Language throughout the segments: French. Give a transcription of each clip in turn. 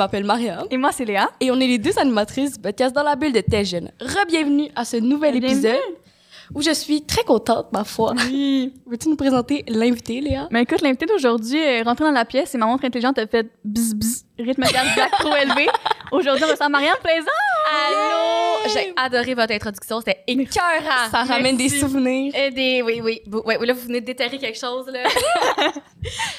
m'appelle Mariam Et moi, c'est Léa. et on est les deux animatrices podcast Dans la bulle de Tes Jeune. Re-bienvenue à ce nouvel Bienvenue. épisode où je suis très contente, ma foi. Oui. Veux-tu nous présenter l'invité, Léa? Mais écoute, l'invité d'aujourd'hui est rentré dans la pièce et ma montre intelligente a fait bzz bzz, rythme cardiaque trop élevé. Aujourd'hui, on reçoit Marianne Plaisant. Allô! J'ai adoré votre introduction, c'était écœurant. Ça ramène des souvenirs. Et des, oui, oui. Là, vous venez de déterrer quelque chose, là.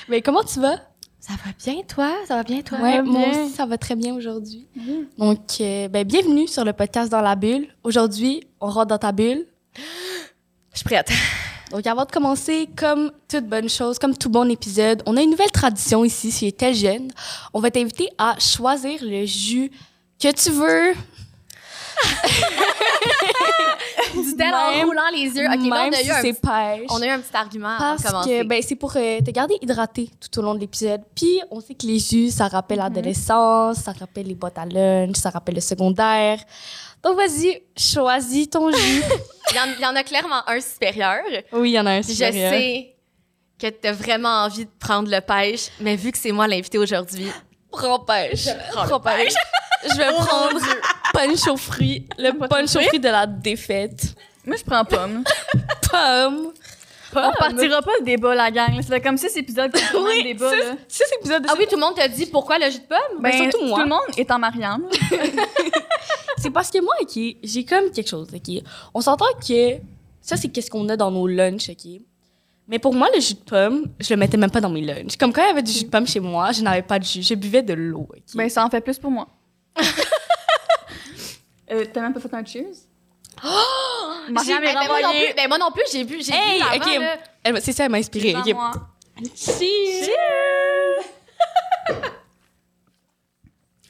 Mais comment tu vas? Ça va bien, toi? Ça va bien, toi? Moi bien. aussi, ça va très bien aujourd'hui. Mhm. Donc, euh, ben, bienvenue sur le podcast Dans la bulle. Aujourd'hui, on rentre dans ta bulle. Je suis prête. Donc, avant de commencer, comme toute bonne chose, comme tout bon épisode, on a une nouvelle tradition ici chez Tel Jeune. On va t'inviter à choisir le jus que tu veux. Du tel en roulant les yeux. OK, là, on a, si eu un, pêche. on a eu un petit argument Parce que ben, c'est pour euh, te garder hydraté tout au long de l'épisode. Puis on sait que les jus, ça rappelle Mhm. l'adolescence, ça rappelle les boîtes à lunch, ça rappelle le secondaire. Donc vas-y, choisis ton jus. il, y en, il y en a clairement un supérieur. oui, il y en a un Puis je supérieur. sais que t'as vraiment envie de prendre le pêche, mais vu que c'est moi l'invité aujourd'hui, Prends pêche. prends Prends le pêche. Je vais prendre punch aux fruits, le punch aux fruits de la défaite. Moi, je prends pomme. Pomme. On partira pas le débat, la gang. fait comme six épisodes qu'on prend le débat. là. C'est de Ah oui, tout le monde t'a dit pourquoi le jus de pomme? Ben, surtout moi. Tout le monde est en Marianne. C'est parce que moi, OK, j'ai comme quelque chose, OK? On s'entend que ça, c'est qu'est-ce qu'on a dans nos lunchs, OK? Mais pour moi, le jus de pomme, je le mettais même pas dans mes lunchs. Comme quand il y avait du jus de pomme chez moi, je n'avais pas de jus. Je buvais de l'eau, OK? Ben, ça en fait plus pour moi. euh, T'as même pas fait un cheers? Marianne ben, est ben, moi non plus, ben, moi non plus, j'ai bu, j'ai Hey, bu avant, là. C'est ça, elle m'a inspirée. Devant OK? moi. Cheers!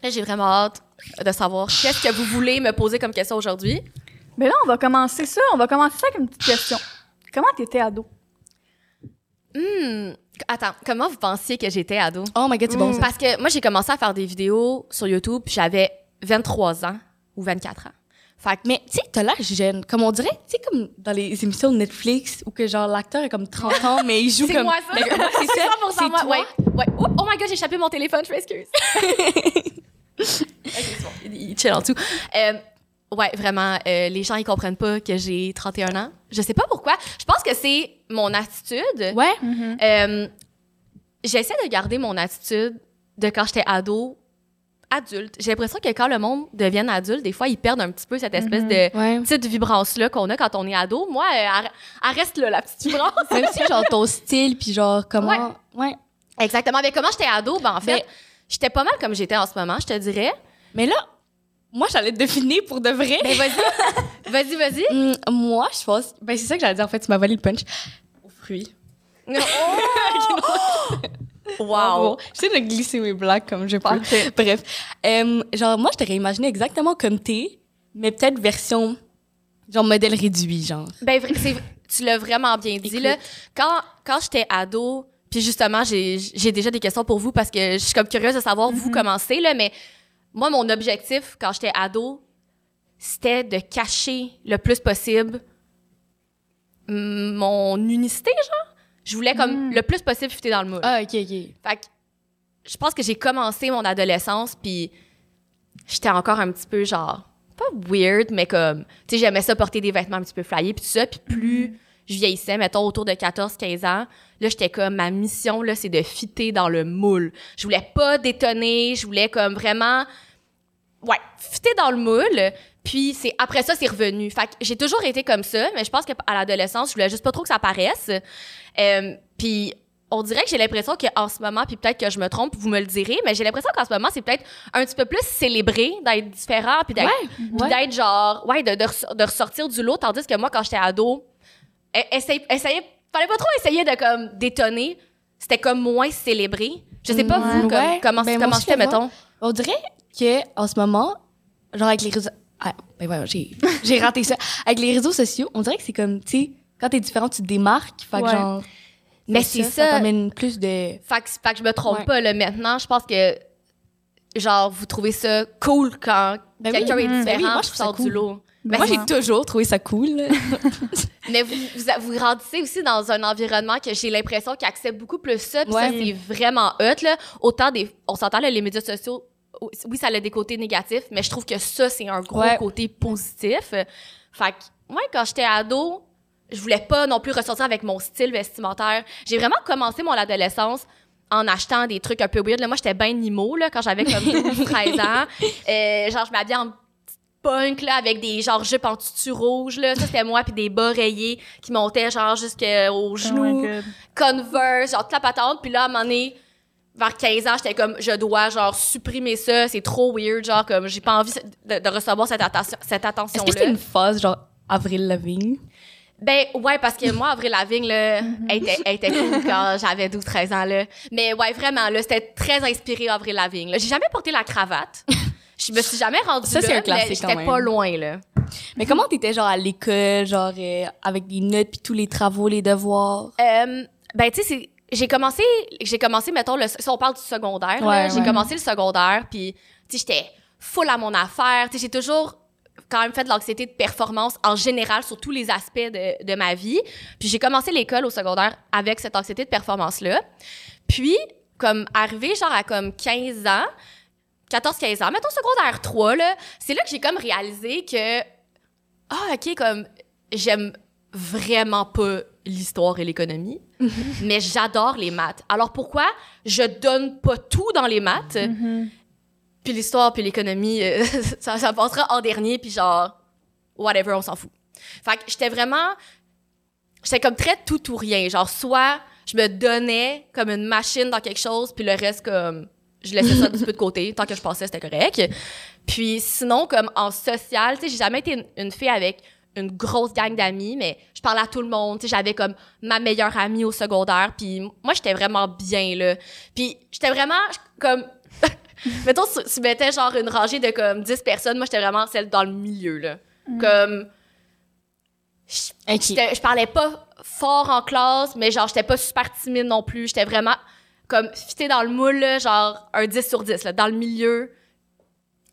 Là, j'ai vraiment hâte de savoir qu'est-ce que vous voulez me poser comme question aujourd'hui. Ben là, on va commencer ça. On va commencer ça avec une petite question. Comment t'étais ado? Hmm. Attends, comment vous pensiez que j'étais ado? Oh my God, c'est bon, ça. Parce que moi, j'ai commencé à faire des vidéos sur YouTube, puis j'avais 23 ans ou 24 ans. Fait que, Mais tu sais, t'as l'air jeune. Comme on dirait, tu sais, comme dans les émissions de Netflix où que genre l'acteur est comme 30 ans, mais il joue c'est comme. moi ça. Mais comme- c'est ça, 100% c'est moi. toi? Ouais, ouais. Oups, oh my god, j'ai échappé mon téléphone, je m'excuse. ok, c'est bon. Il, il chill en dessous. Euh, ouais, vraiment, euh, les gens, ils comprennent pas que j'ai 31 ans. Je sais pas pourquoi. Je pense que c'est mon attitude. Ouais. Euh, J'essaie de garder mon attitude de quand j'étais ado, adulte. J'ai l'impression que quand le monde devient adulte, des fois, ils perdent un petit peu cette espèce de Ouais. petite vibrance-là qu'on a quand on est ado. Moi, euh, elle, elle reste là, la petite vibrance. Même si, genre, ton style, puis genre, comment. Ouais. Exactement. Mais comment j'étais ado, ben, en fait, j'étais pas mal comme j'étais en ce moment, je te dirais. Mais là, moi, j'allais te deviner pour de vrai. Ben, vas-y. vas-y, vas-y. Hum, moi, je pense. Ben, c'est ça que j'allais dire, en fait, tu m'as volé le punch. Aux fruits. wow. J'essaie de glisser mes blagues comme je peux. Parfait. Bref. Euh, genre, moi, je t'aurais imaginé exactement comme t'es, mais peut-être version. Genre, modèle réduit, genre. Ben, tu l'as vraiment bien dit. Écoute. Là. Quand, quand j'étais ado, puis justement, j'ai déjà des questions pour vous parce que je suis comme curieuse de savoir vous comment c'est, là, mais moi, mon objectif quand j'étais ado, c'était de cacher le plus possible mm, mon unicité, genre. Je voulais comme Mm. le plus possible fitter dans le moule. Ah, ok, ok. Fait que je pense que j'ai commencé mon adolescence, puis j'étais encore un petit peu genre, pas weird, mais comme, tu sais, j'aimais ça porter des vêtements un petit peu flyés, puis tout ça, puis plus je vieillissais, mettons autour de 14-15 ans, là, j'étais comme, ma mission, là, c'est de fitter dans le moule. Je voulais pas détonner, je voulais comme vraiment, ouais, fitter dans le moule. Puis c'est après ça c'est revenu. Fait que j'ai toujours été comme ça, mais je pense que à l'adolescence, je voulais juste pas trop que ça paraisse. Euh, puis on dirait que j'ai l'impression qu'en ce moment, puis peut-être que je me trompe, vous me le direz, mais j'ai l'impression qu'en ce moment, c'est peut-être un petit peu plus célébré d'être différent, puis d'être, puis ouais. d'être genre, ouais, de, de, res- de ressortir du lot, tandis que moi, quand j'étais ado, e- essaye, essayez, fallait pas trop essayer de comme détonner. C'était comme moins célébré. Je sais pas Ouais. vous, comme- Ouais. comment, Ben, comment c'était, mettons. On dirait que en ce moment, genre avec les réseaux. Ah, ben voilà, j'ai j'ai raté ça. Avec les réseaux sociaux, on dirait que c'est comme, tu sais, quand t'es différent, tu te démarques. Fait que Ouais. genre. Mais c'est c'est ça. ça. t'amène plus de. Fait que, fait que je me trompe Ouais. pas, là. Maintenant, je pense que, genre, vous trouvez ça cool quand Ben quelqu'un oui. est Ben différent, oui, moi, je ça sort du cool. lot. Ben, Moi, j'ai toujours trouvé ça cool. Mais vous, vous, vous grandissez aussi dans un environnement que j'ai l'impression qu'il accepte beaucoup plus ça. Puis Ouais. ça, c'est vraiment hot, là. Autant des... On s'entend, là, les médias sociaux oui, ça a des côtés négatifs, mais je trouve que ça, c'est un gros Ouais. côté positif. Fait que, moi, quand j'étais ado, je voulais pas non plus ressortir avec mon style vestimentaire. J'ai vraiment commencé mon adolescence en achetant des trucs un peu weird. Là, moi, j'étais bien Nimo, là, quand j'avais comme 12, 13 ans. Euh, genre, je m'habillais en punk, là, avec des, genre, jupes en tutu rouge, là. Ça, c'était moi, puis des bas rayés qui montaient, genre, jusqu'aux Oh genoux. Converse, genre toute la patente. Puis là, à un moment donné, vers 15 ans, j'étais comme, je dois, genre, supprimer ça. C'est trop weird, genre, comme, j'ai pas envie de, de recevoir cette, attention, cette Est-ce attention-là. que c'était une phase, genre, Avril Lavigne? Ben, ouais, parce que moi, Avril Lavigne, là, elle était, elle était cool quand j'avais 12-13 ans, là. Mais ouais, vraiment, là, c'était très inspiré Avril Lavigne, là. J'ai jamais porté la cravate. Je me suis jamais rendue Ça, là, c'est un mais classique, j'étais quand même. pas loin, là. Mais comment t'étais, genre, à l'école, genre, euh, avec des notes, puis tous les travaux, les devoirs? Euh, ben, tu sais, c'est- j'ai commencé, j'ai commencé, mettons, le, si on parle du secondaire, Ouais, j'ai ouais. commencé le secondaire, puis, tu sais, j'étais full à mon affaire. Tu sais, j'ai toujours quand même fait de l'anxiété de performance en général sur tous les aspects de, de ma vie. Puis j'ai commencé l'école au secondaire avec cette anxiété de performance-là. Puis, comme arrivé genre à comme 15 ans, 14-15 ans, mettons secondaire 3, là, c'est là que j'ai comme réalisé que, ah, OK, comme, j'aime vraiment pas l'histoire et l'économie, mais j'adore les maths. Alors pourquoi je donne pas tout dans les maths, puis l'histoire puis l'économie, euh, ça, ça passera en dernier, puis genre, whatever, on s'en fout. Fait que j'étais vraiment, j'étais comme très tout ou rien. Genre, soit je me donnais comme une machine dans quelque chose, puis le reste, comme, je laissais ça un petit peu de côté. Tant que je passais, c'était correct. Puis sinon, comme en social, tu sais, j'ai jamais été une, une fille avec une grosse gang d'amis, mais je parlais à tout le monde. Tu sais, j'avais comme ma meilleure amie au secondaire, puis moi, j'étais vraiment bien, là. Puis j'étais vraiment comme... Mettons, si tu mettais genre une rangée de comme 10 personnes, moi, j'étais vraiment celle dans le milieu, là. Comme... Je, je parlais pas fort en classe, mais genre, j'étais pas super timide non plus. J'étais vraiment comme fitée dans le moule, là, genre un 10 sur 10, là, dans le milieu.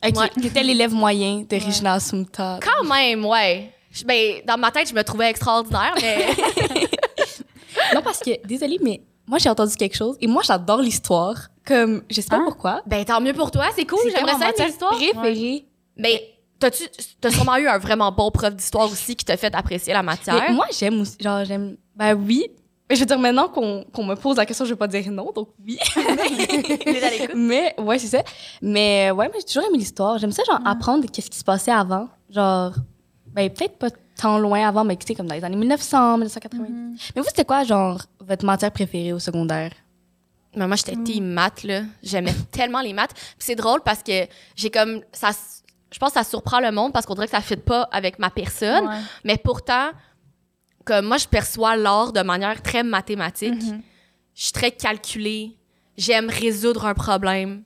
Ok, Ouais. t'étais l'élève moyen de Regina Assumpta. Quand même, ouais. Je- Ben, dans ma tête, je me trouvais extraordinaire, mais Non, parce que, désolée, mais moi, j'ai entendu quelque chose, et moi, j'adore l'histoire. Comme, je sais pas Hein? pourquoi. ben tant mieux pour toi, c'est cool, j'aimerais ça matière une histoire. préférée. Mais t'as-tu t'as sûrement eu un vraiment bon prof d'histoire aussi qui t'a fait apprécier la matière? Mais moi, j'aime aussi, genre, j'aime, ben oui. Mais je veux dire, maintenant qu'on qu'on me pose la question, je vais pas dire non, donc oui. Mais, ouais, c'est ça. Mais, ouais, moi, j'ai toujours aimé l'histoire. J'aime ça, genre, apprendre qu'est-ce qui se passait avant. Genre, ben, peut-être pas tant loin avant, mais tu sais, comme dans les années 1900, 1990. Mais vous, c'était quoi, genre, votre matière préférée au secondaire? Mais moi, j'étais team maths, là. J'aimais tellement les maths. Puis c'est drôle parce que j'ai comme... ça Je pense que ça surprend le monde parce qu'on dirait que ça ne fit pas avec ma personne. Ouais. Mais pourtant, comme moi, je perçois l'art de manière très mathématique. Mhm. Je suis très calculée. J'aime résoudre un problème.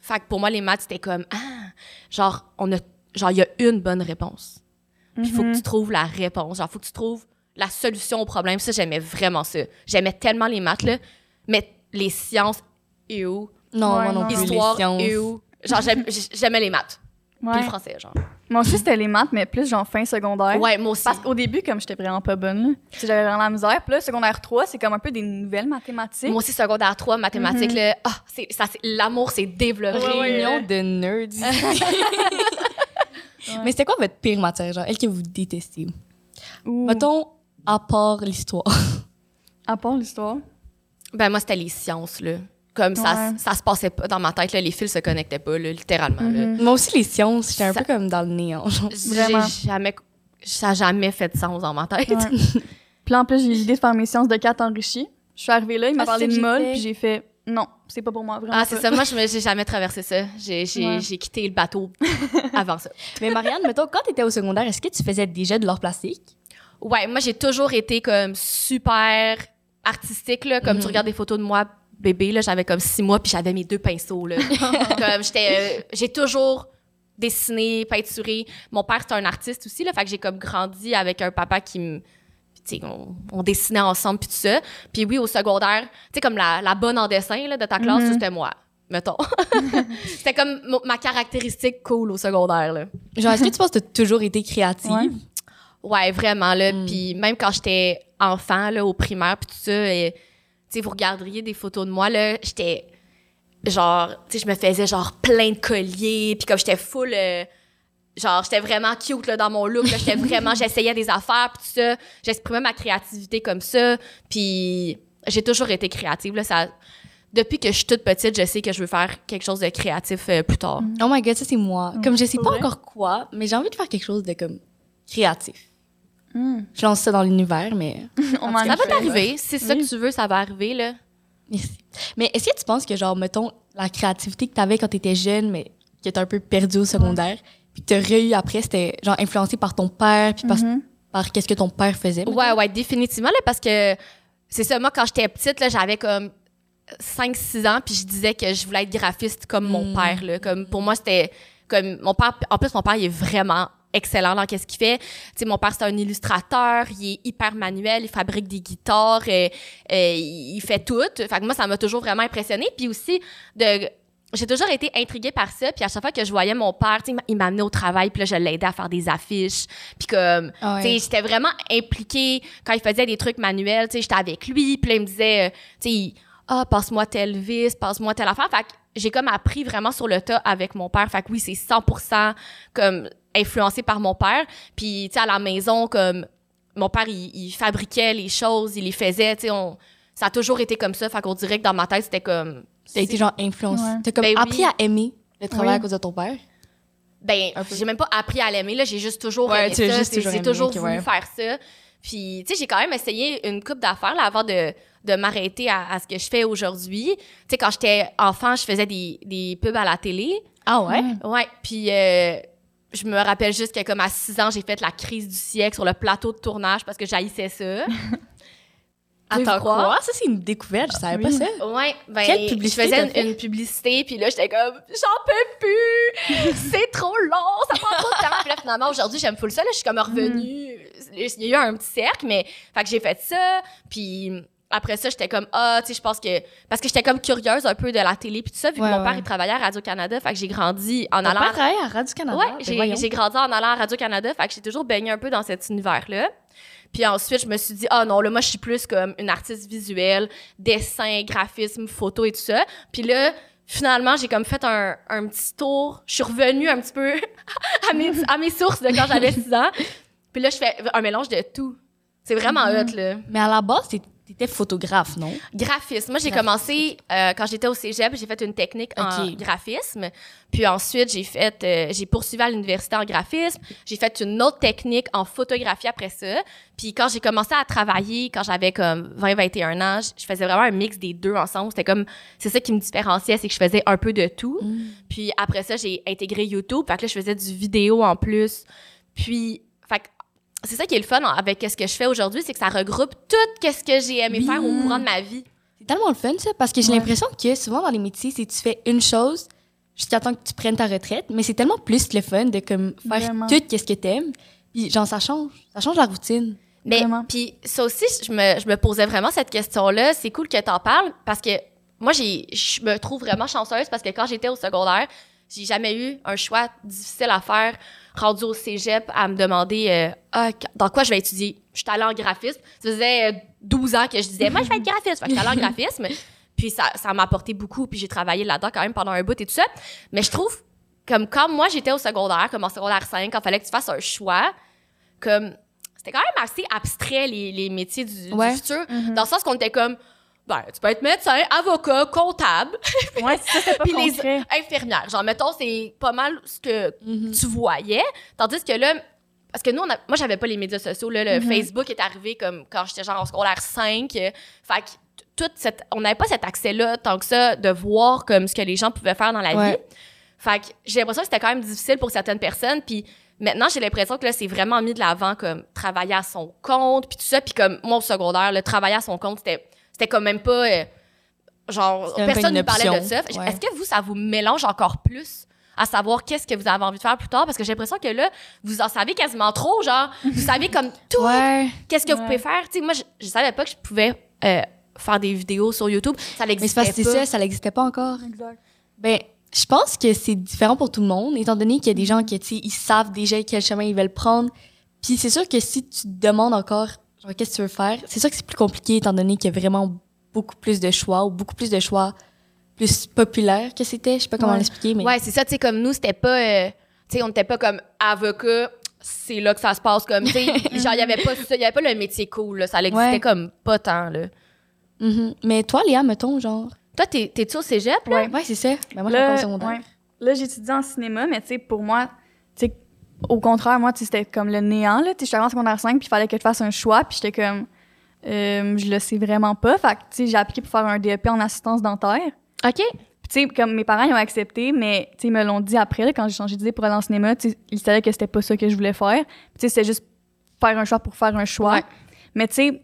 Fait que pour moi, les maths, c'était comme... Ah! Genre, on a... Genre, il y a une bonne réponse. Puis il faut que Mhm. tu trouves la réponse. Genre, faut que tu trouves la solution au problème. Ça, j'aimais vraiment ça. J'aimais tellement les maths, là. Mais les sciences, et où? Non, Ouais, moi non. Histoire, les sciences. et où? Genre, j'aimais les maths. Puis Ouais. le français, genre. Moi aussi, c'était les maths, mais plus genre fin secondaire. Ouais, moi aussi. Parce qu'au début, comme j'étais vraiment pas bonne, là, j'avais vraiment la misère. Puis là, secondaire 3, c'est comme un peu des nouvelles mathématiques. Moi aussi, secondaire 3, mathématiques, là. Ah, c'est, ça, c'est, l'amour s'est développé. Ouais, ouais, Réunion ouais. de nerds. Mais c'était quoi votre pire matière, genre, elle que vous détestez? Ou, Mettons, à part l'histoire. à part l'histoire? Ben, moi, c'était les sciences, là. Comme ça, Ouais. ça se passait pas dans ma tête, là. Les fils se connectaient pas, là, littéralement, là. Mhm. Moi aussi, les sciences, j'étais un Ça- peu comme dans le néant. genre. Vraiment. J'ai jamais, ça a jamais fait de sens dans ma tête. Ouais. Puis là, en plus, j'ai eu l'idée de faire mes sciences de 4 enrichies. Je suis arrivée là, il m'a Ah, parlé de molle, puis j'ai fait non, c'est pas pour moi, vraiment. Ah, c'est ça. Moi, je j'ai jamais traversé ça. J'ai, j'ai, Ouais. j'ai quitté le bateau avant ça. Mais Marianne, mettons, quand t'étais au secondaire, est-ce que tu faisais déjà de l'or plastique? Ouais, moi, j'ai toujours été comme super artistique, là. Comme Mhm. tu regardes des photos de moi, bébé, là, j'avais comme six mois, puis j'avais mes deux pinceaux, là. comme j'étais... euh, j'ai toujours dessiné, peinturé. Mon père, c'était un artiste aussi, là. Fait que j'ai comme grandi avec un papa qui me... Tu on, on dessinait ensemble, puis tout ça. Puis oui, au secondaire, tu sais, comme la, la bonne en dessin, là, de ta classe, Mhm. ça, c'était moi, mettons. c'était comme ma caractéristique cool au secondaire, là. Genre, est-ce que tu penses que t'as toujours été créative? Ouais. Ouais, vraiment là. Mm. Puis même quand j'étais enfant là, au primaire puis tout ça, et, tu vous regarderiez des photos de moi là, j'étais genre, tu sais, je me faisais genre plein de colliers, puis comme j'étais full. euh, genre, j'étais vraiment cute là, dans mon look. là. J'étais vraiment, j'essayais des affaires, puis tout ça. J'exprimais ma créativité comme ça. Puis j'ai toujours été créative. Là, ça, depuis que je suis toute petite, je sais que je veux faire quelque chose de créatif euh, plus tard. Oh my god, ça c'est moi. Mm. Comme je sais pas encore quoi, mais j'ai envie de faire quelque chose de comme créatif. Hmm. Je lance ça dans l'univers, mais On Ça m'en Ça va t'arriver. Si c'est ça que tu veux, ça va arriver, là. merci. Mais est-ce que tu penses que genre mettons la créativité que t'avais quand t'étais jeune, mais que t'as un peu perdu au secondaire, puis que t'as re-eu après, c'était genre influencé par ton père, puis par, Mhm. par qu'est-ce que ton père faisait. Ouais, ouais, définitivement, là, parce que c'est ça, moi, quand j'étais petite, là, j'avais comme 5-6 ans, puis je disais que je voulais être graphiste comme mon Mm. père, là. Comme, pour moi, c'était comme mon père. En plus, mon père, il est vraiment excellent dans qu'est-ce qu'il fait. Tu sais, mon père, c'est un illustrateur, il est hyper manuel, il fabrique des guitares, euh, euh, il fait tout. Fait que moi, ça m'a toujours vraiment impressionné. Puis aussi, de j'ai toujours été intriguée par ça. Puis à chaque fois que je voyais mon père, il m'amenait au travail, puis là, je l'aidais à faire des affiches. Puis comme, Ah ouais. tu sais, j'étais vraiment impliquée quand il faisait des trucs manuels. Tu sais, j'étais avec lui, puis là, il me disait, euh, tu sais, il- ah, passe-moi tel vis, passe-moi telle affaire. Fait que j'ai comme appris vraiment sur le tas avec mon père. Fait que oui, c'est 100% comme influencé par mon père. Puis, tu sais, à la maison, comme mon père, il, il fabriquait les choses, il les faisait, tu sais. Ça a toujours été comme ça. Fait qu'on dirait que dans ma tête, c'était comme... T'as été genre influencé. Ouais. T'as comme Ben oui. appris à aimer le travail Oui. à cause de ton père? Ben, j'ai même pas appris à l'aimer, là. J'ai juste toujours Ouais, aimé ça. J'ai toujours voulu ouais. faire ça. Puis, tu sais, j'ai quand même essayé une coupe d'affaires, là, avant de, de m'arrêter à, à ce que je fais aujourd'hui. Tu sais, quand j'étais enfant, je faisais des, des pubs à la télé. Ah ouais? Ouais, puis euh, je me rappelle juste que comme à 6 ans, j'ai fait la crise du siècle sur le plateau de tournage parce que j'haïssais ça. Attends, quoi? quoi? Ça, c'est une découverte. Je savais Oui. pas ça. Ouais, ben Quelle publicité je faisais une, une publicité puis là j'étais comme j'en peux plus, c'est trop long, ça prend trop de temps. Puis là finalement aujourd'hui, j'aime full ça là, je suis comme revenue, il y a eu un petit cercle mais fait que j'ai fait ça puis après ça, j'étais comme ah, tu sais, je pense que parce que j'étais comme curieuse un peu de la télé puis tout ça vu Ouais, que mon père ouais. il travaillait à Radio Canada, fait que j'ai grandi en Ton allant père travaille à Radio-Canada? Ouais, Ben j'ai grandi en allant à Radio-Canada, fait que j'ai toujours baigné un peu dans cet univers-là. Puis ensuite, je me suis dit, ah non, là, moi, je suis plus comme une artiste visuelle, dessin, graphisme, photo et tout ça. Puis là, finalement, j'ai comme fait un, un petit tour. Je suis revenue un petit peu à, mes, à mes sources de quand j'avais 6 ans. Puis là, je fais un mélange de tout. C'est vraiment Mm-hmm. hot, là. Mais à la base, t'es- t'étais photographe, non? Graphisme. Moi, j'ai commencé euh, quand j'étais au cégep, j'ai fait une technique en graphisme. Puis ensuite, j'ai fait, euh, j'ai poursuivi à l'université en graphisme. J'ai fait une autre technique en photographie après ça. Puis quand j'ai commencé à travailler, quand j'avais comme 20-21 ans, je- faisais vraiment un mix des deux ensemble. C'était comme, c'est ça qui me différenciait, c'est que je faisais un peu de tout. Puis après ça, j'ai intégré YouTube. Fait que là, je faisais du vidéo en plus. Puis, fait c'est ça qui est le fun avec ce que je fais aujourd'hui, c'est que ça regroupe tout ce que j'ai aimé Oui. faire au courant de ma vie. C'est tellement le fun, ça, parce que j'ai Ouais. l'impression que souvent dans les métiers, c'est tu fais une chose jusqu'à temps que tu prennes ta retraite, mais c'est tellement plus le fun de comme faire Vraiment. tout ce que t'aimes. Puis genre, ça change. Ça change la routine. Mais puis ça aussi, je me, je me posais vraiment cette question-là. C'est cool que t'en parles parce que moi, j'ai, je me trouve vraiment chanceuse parce que quand j'étais au secondaire, j'ai jamais eu un choix difficile à faire rendu au cégep à me demander euh, ah, dans quoi je vais étudier? Je suis allée en graphisme. Ça faisait euh, 12 ans que je disais, moi, je vais être graphiste. Fait que je suis allée en graphisme. Puis ça, ça m'a apporté beaucoup. Puis j'ai travaillé là-dedans quand même pendant un bout et tout ça. Mais je trouve, comme quand moi, j'étais au secondaire, comme en secondaire 5, quand il fallait que tu fasses un choix, comme c'était quand même assez abstrait les, les métiers du, futur Mhm. dans le sens qu'on était comme ben tu peux être médecin avocat comptable Ouais, ça, c'est pas puis les infirmières genre mettons c'est pas mal ce que Mhm. tu voyais tandis que là parce que nous on a- moi j'avais pas les médias sociaux là le Mhm. Facebook est arrivé comme quand j'étais genre en secondaire 5 euh, fait que toute cette on n'avait pas cet accès là tant que ça de voir comme ce que les gens pouvaient faire dans la Ouais. vie fait que j'ai l'impression que c'était quand même difficile pour certaines personnes. Puis maintenant, j'ai l'impression que là, c'est vraiment mis de l'avant comme travailler à son compte, puis tout ça. Puis comme au secondaire, le travailler à son compte, c'était, c'était quand même pas. euh, genre, personne ne parlait de ça. Ouais. Est-ce que vous, ça vous mélange encore plus? à savoir qu'est-ce que vous avez envie de faire plus tard? Parce que j'ai l'impression que là vous en savez quasiment trop genre vous savez comme tout Ouais. qu'est-ce que vous pouvez faire tu sais moi je, je savais pas que je pouvais euh, faire des vidéos sur YouTube ça Mais c'est n'existait pas que c'est ça, ça n'existait pas encore. Exact. Ben, je pense que c'est différent pour tout le monde, étant donné qu'il y a des gens qui, tu sais, ils savent déjà quel chemin ils veulent prendre. Puis c'est sûr que si tu te demandes encore, qu'est-ce que tu veux faire, c'est sûr que c'est plus compliqué, étant donné qu'il y a vraiment beaucoup plus de choix, ou beaucoup plus de choix plus populaire que c'était. Je sais pas comment Ouais. l'expliquer, mais. Ouais, c'est ça, tu sais, comme nous, c'était pas. euh, tu sais, on n'était pas comme avocat, c'est là que ça se passe comme. Tu sais, genre, il y avait pas ça, il y avait pas le métier cool, là, ça existait Ouais. comme pas tant, là. Mhm. Mais toi, Léa, mettons, genre. Toi, t'es- t'es-tu au cégep, là? Ouais. Ouais, c'est ça. Ben, moi, je suis secondaire. ouais. Là, j'étudiais en cinéma, mais tu sais, pour moi, tu sais, au contraire, moi, c'était comme le néant, j'étais en secondaire 5, puis il fallait que je fasse un choix, puis j'étais comme, euh, je le sais vraiment pas. Fait que, j'ai appliqué pour faire un DEP en assistance dentaire. OK. Puis, comme mes parents, ils ont accepté, mais, ils me l'ont dit après, là, quand j'ai changé d'idée pour aller en cinéma, ils savaient que c'était pas ça que je voulais faire. Puis, tu sais, c'était juste faire un choix pour faire un choix. Ouais. Mais, tu sais,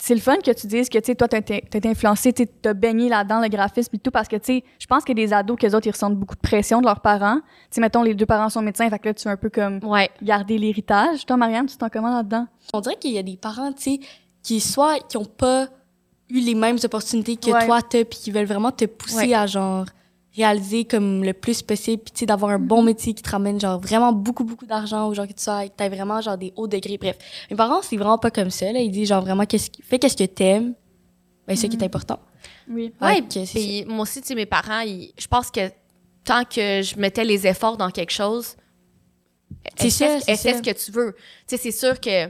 c'est le fun que tu dises que, tu sais, toi, t'as été t'as influencé, tu as baigné là-dedans, le graphisme et tout, parce que, tu sais, je pense que des ados, qu'eux autres, ils ressentent beaucoup de pression de leurs parents. Tu sais, mettons, les deux parents sont médecins, fait que là, tu veux un peu comme Ouais. garder l'héritage. Toi, Marianne, tu t'en comment là-dedans? On dirait qu'il y a des parents, tu sais, qui soit qui ont pas eu les mêmes opportunités que Ouais. toi t'as, puis qui veulent vraiment te pousser Ouais. à genre réaliser comme le plus possible, puis tu sais d'avoir un bon métier qui te ramène genre vraiment beaucoup beaucoup d'argent ou genre que tu sois, que t'aies vraiment genre des hauts degrés. Bref, mes parents c'est vraiment pas comme ça là. Ils disent genre vraiment qu'est-ce qui fais qu'est-ce que t'aimes, ben c'est ça qui est important. Oui. Ouais. Puis moi aussi, tu sais, mes parents, ils- je pense que tant que je mettais les efforts dans quelque chose, C'est ce que tu veux? Tu sais, c'est sûr que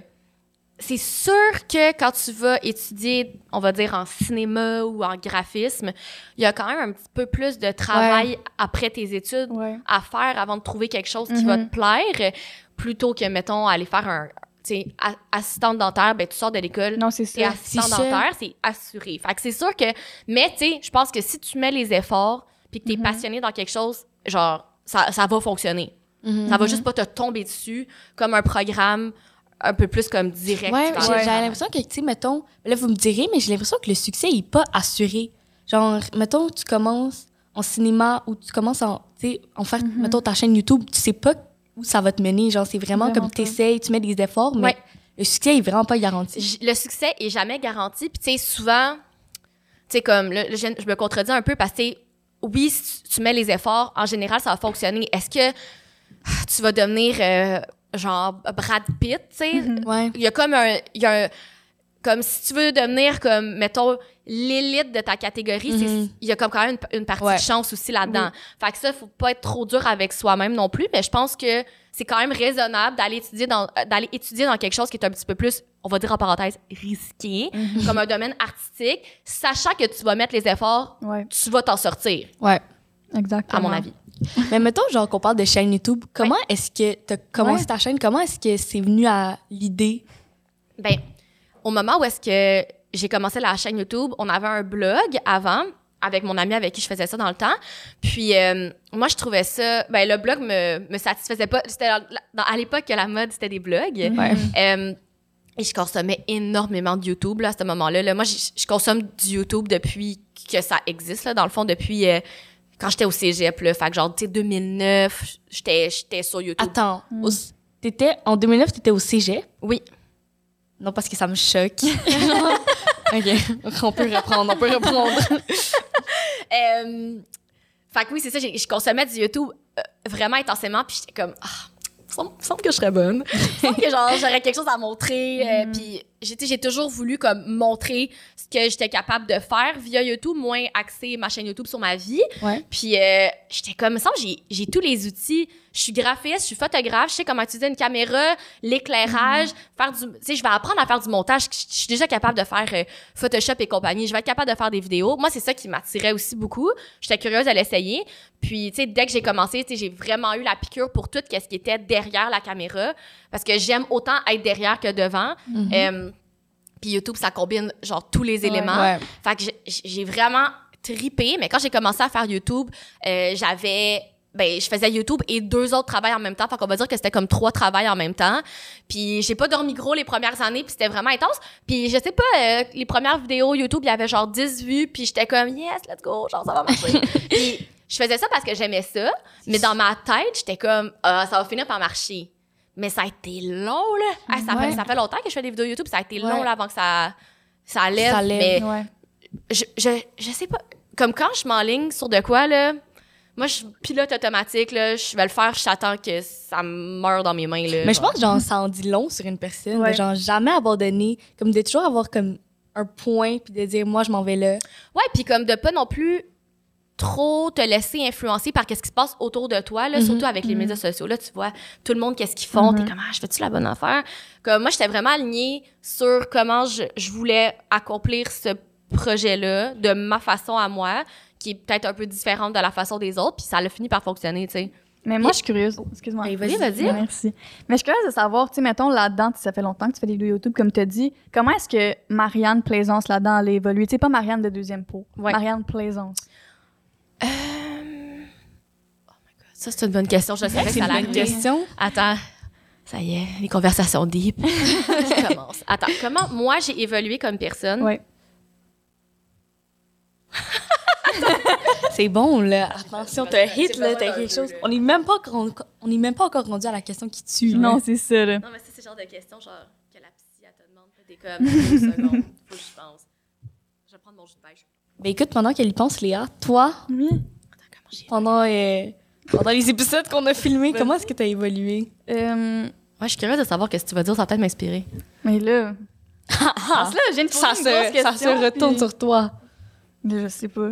c'est sûr que quand tu vas étudier, on va dire en cinéma ou en graphisme, il y a quand même un petit peu plus de travail après tes études Ouais. à faire avant de trouver quelque chose qui va Mhm. te plaire, plutôt que mettons aller faire un tu assistante dentaire, ben tu sors de l'école, Non, c'est ça. assistant C'est ça. dentaire, c'est assuré. Fait que c'est sûr que, mais tu sais, je pense que si tu mets les efforts puis que t'es Mhm. passionné dans quelque chose, genre, ça, ça va fonctionner. Mhm. Ça va juste pas te tomber dessus comme un programme un peu plus comme direct. Ouais, j'ai l'impression que, tu sais, mettons, là, vous me direz, mais j'ai l'impression que le succès est pas assuré. Genre, mettons, tu commences en cinéma ou tu commences en, tu sais, en faire, Mhm. mettons, ta chaîne YouTube, tu sais pas où ça va te mener. Genre, c'est vraiment, Vraiment comme tu essayes, tu mets des efforts, mais Ouais. le succès est vraiment pas garanti. J- Le succès est jamais garanti. Puis, tu sais, souvent, tu sais, comme, là, je, je me contredis un peu parce que, oui, si tu, tu mets les efforts, en général, ça va fonctionner. Est-ce que ah, tu vas devenir, euh, genre, Brad Pitt, tu sais? Mhm. Ouais. il y a comme un, il y a un- comme si tu veux devenir comme mettons l'élite de ta catégorie Mhm. il y a comme quand même une, une partie Ouais. de chance aussi là-dedans fait que ça faut pas être trop dur avec soi-même non plus mais je pense que c'est quand même raisonnable d'aller étudier dans d'aller étudier dans quelque chose qui est un petit peu plus on va dire en parenthèse risqué Mhm. comme un domaine artistique sachant que tu vas mettre les efforts Ouais, tu vas t'en sortir Ouais. exactement. à mon avis Mais mettons, genre, qu'on parle de chaîne YouTube, comment est-ce que tu as commencé Ouais. ta chaîne? Comment est-ce que c'est venu à l'idée? Ben, au moment où est-ce que j'ai commencé la chaîne YouTube, on avait un blog avant avec mon ami avec qui je faisais ça dans le temps. Puis euh, moi, je trouvais ça... Ben, le blog me, me satisfaisait pas. C'était dans- dans- à l'époque que la mode, c'était des blogs. Ouais. Euh, et je consommais énormément de YouTube là, à ce moment-là. Là. Moi, je, je consomme du YouTube depuis que ça existe, là, dans le fond, depuis euh, quand j'étais au cégep. Là. Fait que genre, tu sais, 2009, j'étais j'étais sur YouTube. Attends, Mm. au- t'étais, en 2009, tu étais au cégep? Oui. Non, parce que ça me choque. OK, on peut reprendre, on peut reprendre. Euh, fait que oui, c'est ça, je consommais du YouTube euh, vraiment intensément, puis j'étais comme, ah, il semble, semble que je serais bonne. Il semble que genre, j'aurais quelque chose à montrer. euh, Mhm. puis j'ai toujours voulu comme montrer ce que j'étais capable de faire via YouTube, moins axer ma chaîne YouTube sur ma vie. Ouais. Puis euh, j'étais comme, semble, j'ai tous les outils. Je suis graphiste, je suis photographe, je sais comment utiliser une caméra, l'éclairage, faire du, tu sais, je vais apprendre à faire du montage. Je suis déjà capable de faire euh, Photoshop et compagnie. Je vais être capable de faire des vidéos. Moi, c'est ça qui m'attirait aussi beaucoup. J'étais curieuse à l'essayer. Puis, tu sais, dès que j'ai commencé, tu sais, j'ai vraiment eu la piqûre pour tout ce qui était derrière la caméra, parce que j'aime autant être derrière que devant. Mhm. Euh, puis YouTube, ça combine genre tous les éléments. Ouais. Fait que j'ai- j'ai vraiment tripé, mais quand j'ai commencé à faire YouTube, euh, j'avais ben je faisais YouTube et deux autres travails en même temps. Fait qu'on va dire que c'était comme trois travails en même temps. Puis j'ai pas dormi gros les premières années, puis c'était vraiment intense. Puis je sais pas, euh, les premières vidéos YouTube, il y avait genre 10 vues, puis j'étais comme yes, let's go, genre ça va marcher. puis je faisais ça parce que j'aimais ça, mais dans ma tête, j'étais comme ah, ça va finir par marcher. Mais ça a été long là. Ah, ça, Ouais. fait, ça fait longtemps que je fais des vidéos YouTube, ça a été long là avant que ça ça lève, Ça lève, mais Ouais. je, je, je sais pas. Comme quand je m'enligne sur de quoi, là, moi, je pilote automatique, là, je vais le faire, j'attends que ça meure dans mes mains, là. Mais je pense que genre, ça en dit long sur une personne. Ouais. De genre jamais abandonner, comme de toujours avoir comme un point puis de dire moi je m'en vais là. Ouais, puis comme de pas non plus trop te laisser influencer par qu'est-ce qui se passe autour de toi, là, Mhm. surtout avec les médias sociaux. Là, tu vois tout le monde, qu'est-ce qu'ils font. T'es Mhm. comme, ah, je fais-tu la bonne affaire? Comme moi, j'étais vraiment alignée sur comment je, je voulais accomplir ce projet-là de ma façon à moi, qui est peut-être un peu différente de la façon des autres, puis ça a fini par fonctionner, tu sais. Mais moi, je suis curieuse. Excuse-moi. Hey, vas-y, vas-y. Ouais, Merci. Mais je suis curieuse de savoir, tu sais, mettons là-dedans, ça fait longtemps que tu fais des vidéos YouTube, comme tu as dit, comment est-ce que Marianne Plaisance là-dedans, elle a évolué? Tu sais, pas Marianne de deuxième. Ouais. Marianne Plaisance. Ça, c'est une bonne question. Je savais que C'est ça une allait bonne arriver. question. Attends. Ça y est, les conversations deep qui commencent. Attends, comment moi j'ai évolué comme personne? Ouais. C'est bon, là. Attention, t'as hit, là, t'as quelque chose. On n'est même, pas encore- on est même pas encore rendu à la question qui tue. là. Non, c'est ça, là. Non, mais ça, c'est le genre de question genre que la psy, elle te demande. T'es comme, deux secondes, faut que je pense. Je vais prendre mon jus de pêche. Ben écoute, pendant qu'elle y pense, Léa, toi, Oui. Attends, comment j'ai. pendant, euh, pendant les épisodes qu'on a filmés, comment est-ce que t'as évolué? Euh, Ouais, je suis curieuse de savoir ce que tu vas dire, ça va peut-être m'inspirer. mais là. Parce que là, j'ai une Ça se, ça se retourne puis- sur toi. Mais Je sais pas.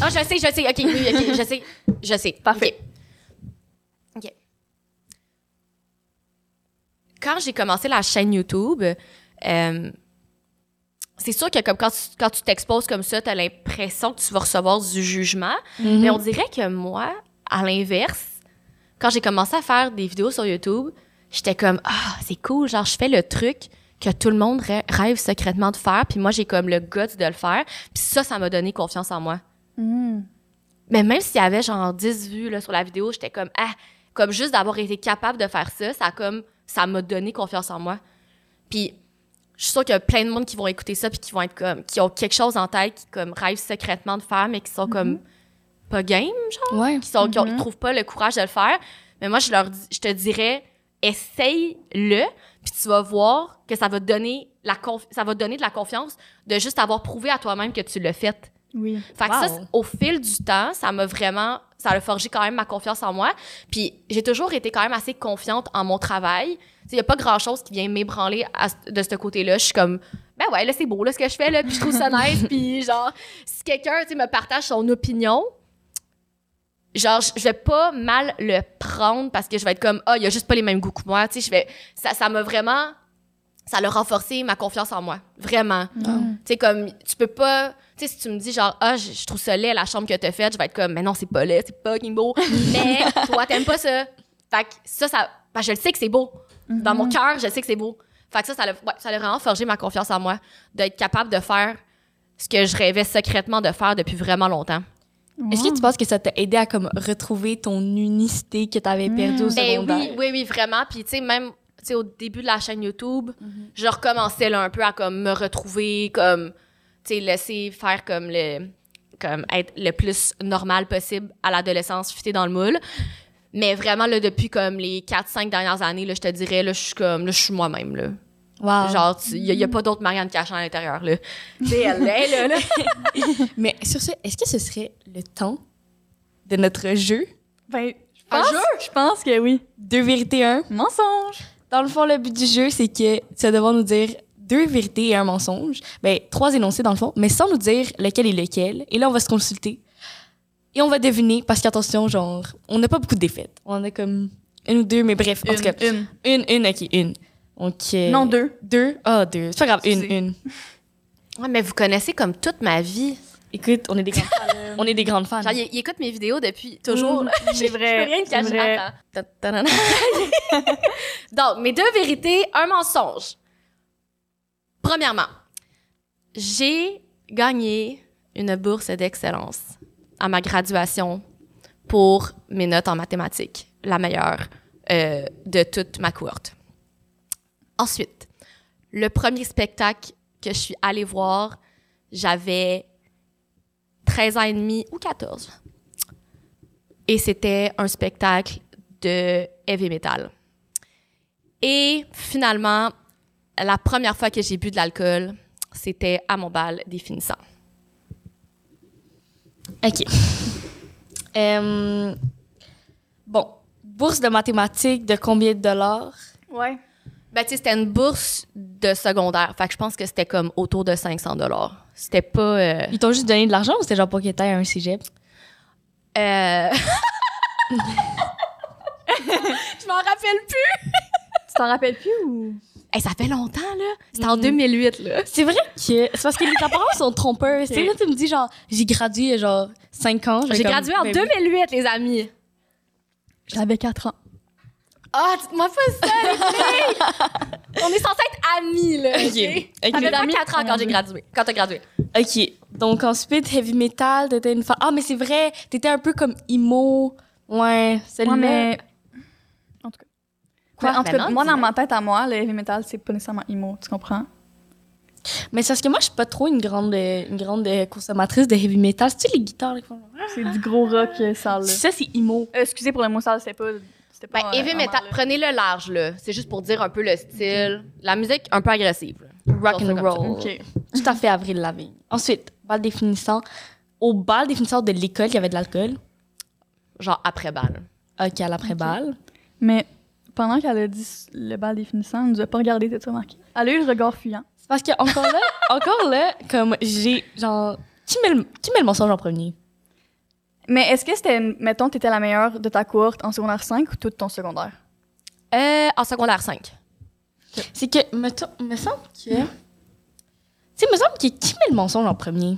Ah, je sais, je sais. OK, oui, OK, je sais. Je sais. Parfait. OK. Quand j'ai commencé la chaîne YouTube, euh, c'est sûr que comme quand tu, quand tu t'exposes comme ça, tu as l'impression que tu vas recevoir du jugement. Mhm. Mais on dirait que moi, à l'inverse, quand j'ai commencé à faire des vidéos sur YouTube, j'étais comme ah, c'est cool, genre je fais le truc que tout le monde rê- rêve secrètement de faire, puis moi j'ai comme le guts de le faire, puis ça ça m'a donné confiance en moi. Hmm. Mais même s'il y avait genre 10 vues là, sur la vidéo, j'étais comme ah, comme juste d'avoir été capable de faire ça, ça comme ça m'a donné confiance en moi. Puis je suis sûre qu'il y a plein de monde qui vont écouter ça puis qui vont être comme qui ont quelque chose en tête qui comme rêvent secrètement de faire mais qui sont comme pas game genre Ouais. qui sont qui ont- Mhm. ils trouvent pas le courage de le faire. Mais moi je leur je te dirais essaye-le puis tu vas voir que ça va te donner la conf- ça va donner de la confiance de juste avoir prouvé à toi-même que tu l'as fait. Oui. Fait que Wow. ça, au fil du temps, ça m'a vraiment, ça a forgé quand même ma confiance en moi. Puis j'ai toujours été quand même assez confiante en mon travail. Il y a pas grand-chose qui vient m'ébranler de ce côté-là. Je suis comme, ben ouais, là, c'est beau, là, ce que je fais, là, puis je trouve ça nice. puis genre, si quelqu'un, tu me partage son opinion, genre, je vais pas mal le prendre parce que je vais être comme, ah, il y a juste pas les mêmes goûts que moi. Tu sais, je vais, ça, ça m'a vraiment, ça a renforcé ma confiance en moi. Vraiment. Hmm. Tu sais, comme, tu peux pas. Tu sais, si tu me dis genre, ah, je, je trouve ça laid, la chambre que t'as faite, je vais être comme, mais non, c'est pas laid, c'est pas fucking beau. mais toi, t'aimes pas ça. Fait que ça, ça. ben, je le sais que c'est beau. Dans mon cœur, je sais que c'est beau. Fait que ça, ça a, ouais, ça a vraiment forgé ma confiance en moi, d'être capable de faire ce que je rêvais secrètement de faire depuis vraiment longtemps. Est-ce que tu penses que ça t'a aidé à comme retrouver ton unicité que t'avais perdue au Ben secondaire? oui, oui, oui, vraiment. Puis, tu sais, même tu sais, au début de la chaîne YouTube, je recommençais là, un peu à comme, me retrouver, comme, tu sais, laisser faire comme le. comme être le plus normal possible à l'adolescence, fitter dans le moule. Mais vraiment, là, depuis comme les 4-5 dernières années, là, je te dirais, là, je suis comme, là, je suis moi-même, là. Wow. Genre, il n'y a, pas d'autre Marianne Cachan à l'intérieur, là. Elle est là, là. Mais sur ce, est-ce que ce serait le temps de notre jeu? Ben, je Un pense, jeu? je pense que oui. Deux vérités, un. Mensonge. Dans le fond, le but du jeu, c'est que tu vas devoir nous dire deux vérités et un mensonge. Ben, trois énoncés dans le fond, mais sans nous dire lequel est lequel. Et là, on va se consulter. Et on va deviner, parce qu'attention, genre, on n'a pas beaucoup de défaites. On en a comme une ou deux, mais bref, en tout cas. Une. Une, une, ok, une. Donc, euh, Non, deux. Deux? Ah, deux. C'est pas grave, une, une. Ouais, mais vous connaissez comme toute ma vie. Écoute, on est des grandes fans. on est des grandes fans. Genre, il, il écoute mes vidéos depuis toujours. Mm, J'ai- c'est vrai, Je peux rien te cacher. Attends. Donc, mes deux vérités, un mensonge. Premièrement, j'ai gagné une bourse d'excellence à ma graduation pour mes notes en mathématiques, la meilleure euh, de toute ma cohorte. Ensuite, le premier spectacle que je suis allée voir, j'avais 13 ans et demi ou 14. Et c'était un spectacle de heavy metal. Et finalement, la première fois que j'ai bu de l'alcool, c'était à mon bal des finissants. OK. Euh, bon, bourse de mathématiques de combien de dollars? Ouais. Ben, tu sais, c'était une bourse de secondaire. Fait que je pense que c'était comme autour de 500 dollars. C'était pas... euh, Ils t'ont juste donné de l'argent ou c'était genre pour que t'ailles à un cégep? Euh... je m'en rappelle plus. Tu t'en rappelles plus ou? Hey, ça fait longtemps, là. C'était en 2008, là. C'est vrai que c'est parce que les apparences sont trompeuses. Tu sais, là, tu me dis, genre, j'ai gradué il y a genre 5 ans. J'ai comme, gradué en ben oui. 2008, les amis. J'avais 4 ans. Ah, dites-moi pas ça, les filles! On est censé être amis, là. Ok. ok? Ok. T'avais pas Amis, 4 ans quand j'ai gradué. Quand t'as gradué. Ok, donc ensuite, heavy metal, t'étais une femme. Ah, mais c'est vrai, t'étais un peu comme emo. Ouais, celle-là. Moi, mais. En tout cas. Quoi? En tout Ben cas, moi, dans ma tête à moi, le heavy metal, c'est pas nécessairement emo, tu comprends? Mais c'est parce que moi, je suis pas trop une grande, une grande euh, consommatrice de heavy metal. C'est-tu les guitares? font- C'est du gros rock euh, sale. là. Ça, c'est emo. Euh, excusez pour le mot sale, c'était pas. C'était Ben, pas. heavy metal, là. prenez-le large, là. C'est juste pour dire un peu le style. La musique un peu agressive. là. Rock and roll. Ok. Tout à fait Avril Lavigne. Ensuite, bal définissant. Au bal définissant de l'école, il y avait de l'alcool. Genre après balle. Ok, à l'après-balle. Mais pendant qu'elle a dit le bal définissant, elle nous a pas regardé, t'as remarqué? Elle a eu le regard fuyant. C'est parce que, encore là, encore là, comme j'ai, genre, qui met, le, qui met le mensonge en premier? Mais est-ce que c'était, mettons, t'étais la meilleure de ta cohorte en secondaire 5 ou tout ton secondaire? Euh, en secondaire 5. C'est que, mettons, me semble que. Tu sais, me semble que qui met le mensonge en premier?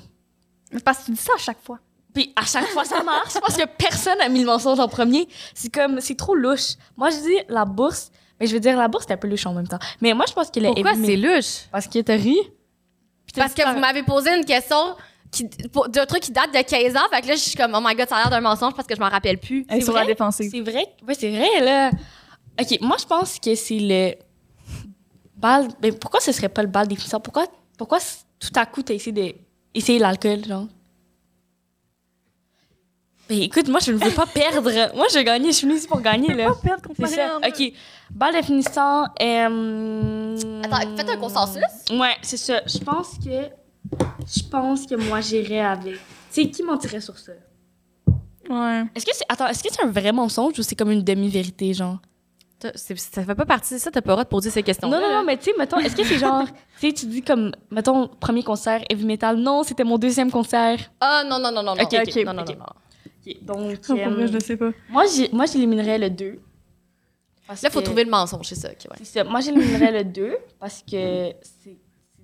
Parce que tu dis ça à chaque fois. Puis à chaque fois, ça marche parce que personne a mis le mensonge en premier. C'est comme, c'est trop louche. Moi, je dis la bourse, mais je veux dire, la bourse, c'est un peu louche en même temps. Mais moi, je pense que le Pourquoi c'est louche? Parce que t'as ri. Parce que vous m'avez posé une question qui, pour- d'un truc qui date de 15 ans. Fait que là, je suis comme, oh my god, ça a l'air d'un mensonge parce que je m'en rappelle plus. Elle est C'est sur la défensive. C'est vrai? Ouais, c'est vrai, là. OK, moi, je pense que c'est le bal. Mais pourquoi ce serait pas le bal définissant? Pourquoi, pourquoi c- tout à coup, t'as essayé de essayer l'alcool, genre? Ben, écoute, moi, je ne veux pas perdre. Moi, je veux gagner. Je suis venue ici pour gagner, là. Pas perdre contre C'est ça. OK. Bal définissant. Euh... Attends, faites un consensus. Ouais, c'est ça. Je pense que. Je pense que moi, j'irais avec. Tu sais, qui mentirait sur ça? Ouais. Est-ce que c'est. Attends, est-ce que c'est un vrai mensonge ou c'est comme une demi-vérité, genre? C'est- Ça fait pas partie de ça, t'as pas le droit de poser ces questions Non, non, non, mais tu sais, mettons, est-ce que c'est genre. tu sais, tu dis comme. Mettons, premier concert heavy metal. Non, c'était mon deuxième concert. Ah, non, non, non, non, non. Ok, ok, non, non, ok. non, non. Ok, donc. Oh, euh, vrai, je le sais pas. moi, j'ai- moi, j'éliminerais le 2. Là, faut trouver le mensonge, c'est ça. ok, ouais. C'est ça. Moi, j'éliminerais le 2 parce que c'est c'est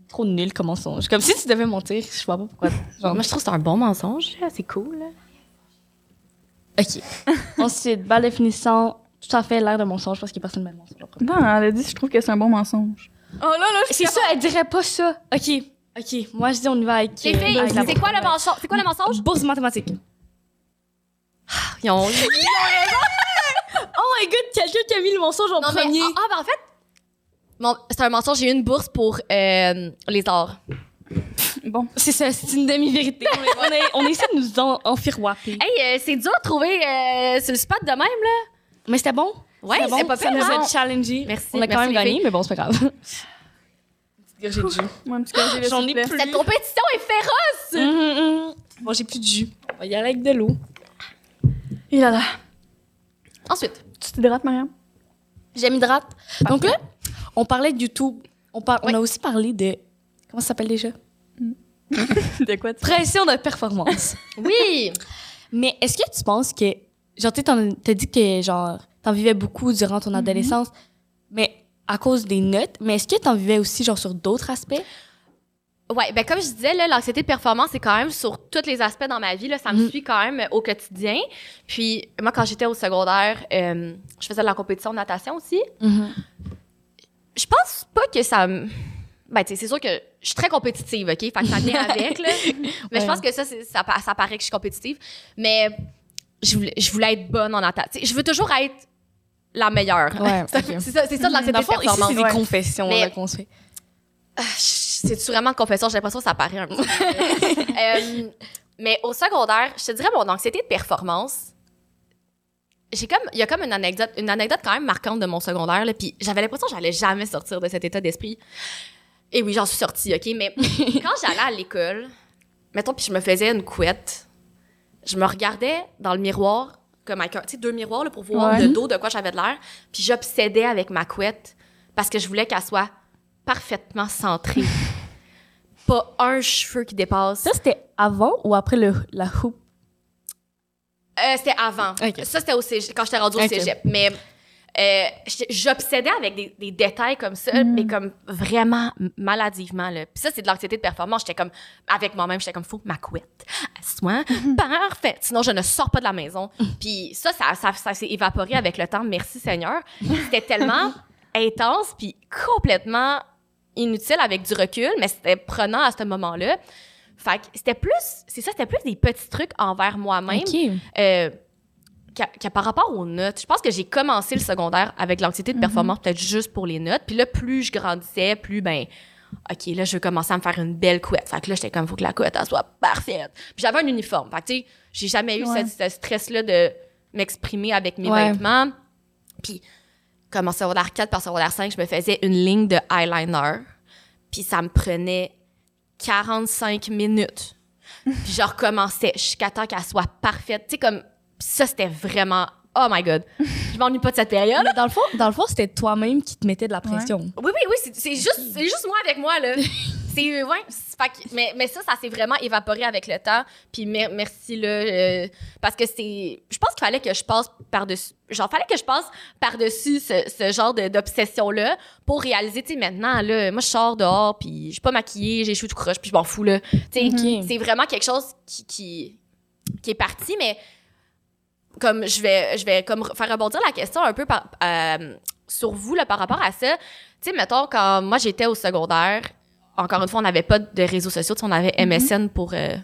trop nul comme mensonge. Comme si tu devais mentir, je vois pas pourquoi. Genre, Moi, je trouve que c'est un bon mensonge. C'est cool. OK. Ensuite, bal définissant, tout à fait l'air de mensonge parce que personne ne met mensonge. Non, elle a dit, je trouve que c'est un bon mensonge. Oh là là, je C'est ça, elle dirait pas ça. OK. OK. Moi, je dis, on y va avec. Les euh, filles, c'est quoi le mensonge? C'est quoi le mensonge? Bourse mathématique. Ils ont- Oh my god, quelqu'un qui a mis le mensonge en Non, mais, premier. ah, ah, ben, en fait, c'est un mensonge. J'ai eu une bourse pour euh, les arts. Bon. C'est ça, c'est une demi-vérité. on, est, essaie de nous en, enfiroiper. Hey, euh, c'est dur de trouver euh, sur le spot de même, là. Mais c'était bon. Ouais, c'est bon. pas Ça nous hein? a challengé. Merci, On a quand merci, même gagné, filles. mais bon, c'est pas grave. Petite gorgée de jus. Moi, J'en ai plus. Cette compétition est féroce! Hum, hum, hum. Bon, j'ai plus de jus. On va y aller avec de l'eau. Et là là. Ensuite, Tu t'hydrates, Mariam? J'aime hydrate. Donc là, on parlait de YouTube. On, par- on a aussi parlé de. Comment ça s'appelle déjà? De quoi tu Pression de performance. oui! Mais est-ce que tu penses que. Genre, tu t'as dit que, genre, t'en vivais beaucoup durant ton adolescence, mais à cause des notes. Mais est-ce que t'en vivais aussi, genre, sur d'autres aspects? Ouais, ben comme je disais, là, l'anxiété de performance, c'est quand même sur tous les aspects dans ma vie. Là, ça me Mhm. suit quand même au quotidien. Puis moi, quand j'étais au secondaire, euh, je faisais de la compétition de natation aussi. Je pense pas que ça. Ben, tu sais, c'est sûr que je suis très compétitive, OK? Fait que ça vient avec, là. Mais je pense que ça, c'est- ça, pa- ça paraît que je suis compétitive. Mais je voulais, je voulais être bonne en sais, Je veux toujours être la meilleure. Ouais. C'est ça, c'est ça de l'anxiété de performance. c'est des ouais. confessions qu'on se fait. Ah, C'est-tu vraiment de confession? J'ai l'impression que ça paraît un peu. Euh, mais au secondaire, je te dirais mon anxiété de performance. J'ai comme, il y a comme une anecdote, une anecdote quand même marquante de mon secondaire, là, puis j'avais l'impression que j'allais jamais sortir de cet état d'esprit. Et oui, j'en suis sortie, OK? Mais quand j'allais à l'école, mettons, puis je me faisais une couette, je me regardais dans le miroir, comme avec un, tu sais, deux miroirs, là, pour voir Ouais. le dos de quoi j'avais de l'air, puis j'obsédais avec ma couette parce que je voulais qu'elle soit parfaitement centrée. Pas un cheveu qui dépasse. Ça, c'était avant ou après le, la hoop? Euh, c'était avant. Ça, c'était au cégep, quand j'étais rendue au Ok. cégep. Mais euh, j'obsédais avec des, des détails comme ça, Mm. mais comme vraiment maladivement. Là. Puis ça, c'est de l'anxiété de performance. J'étais comme, avec moi-même, j'étais comme, faut ma couette. Assis-toi. Mm-hmm. Parfait. Sinon, je ne sors pas de la maison. Puis ça, ça, ça, ça s'est évaporé avec le temps. Merci Seigneur. C'était tellement intense, puis complètement inutile avec du recul, mais c'était prenant à ce moment-là. Fait que c'était plus, c'est ça, c'était plus des petits trucs envers moi-même OK. euh, qu'à- qu'à par rapport aux notes. Je pense que j'ai commencé le secondaire avec l'anxiété de performance, peut-être juste pour les notes. Puis là, plus je grandissais, plus, ben, OK, là, je veux commencer à me faire une belle couette. Fait que là, j'étais comme, faut que la couette, elle soit parfaite. Puis j'avais un uniforme. Fait que, tu sais, j'ai jamais eu Ouais. ce stress-là de m'exprimer avec mes Ouais. vêtements. Puis, comme en secondaire 4 par secondaire 5, je me faisais une ligne de eyeliner. Puis ça me prenait 45 minutes. Puis je recommençais jusqu'à temps qu'elle soit parfaite. Tu sais, comme, ça, c'était vraiment, oh my God. Je m'ennuie pas de cette période. Mais dans le fond, dans le fond c'était toi-même qui te mettais de la pression. Oui, oui, oui, c'est- juste, c'est juste moi avec moi, là. C'est, ouais, c'est- fait que- mais, mais ça, ça s'est vraiment évaporé avec le temps. Puis mer- merci, là, euh, parce que c'est... Je pense qu'il fallait que je passe par-dessus... Genre, fallait que je passe par-dessus ce, ce genre d'obsession-là pour réaliser, tu sais, maintenant, là, moi, je sors dehors, puis je suis pas maquillée, j'ai les cheveux tout croche, puis je m'en fous, là. Tu sais, Ok. c'est vraiment quelque chose qui, qui, qui est parti, mais comme je vais, je vais comme faire rebondir la question un peu par, euh, sur vous là, par rapport à ça. Tu sais, mettons, quand moi j'étais au secondaire, encore une fois, on n'avait pas de réseaux sociaux, tu sais, on avait MSN pour euh,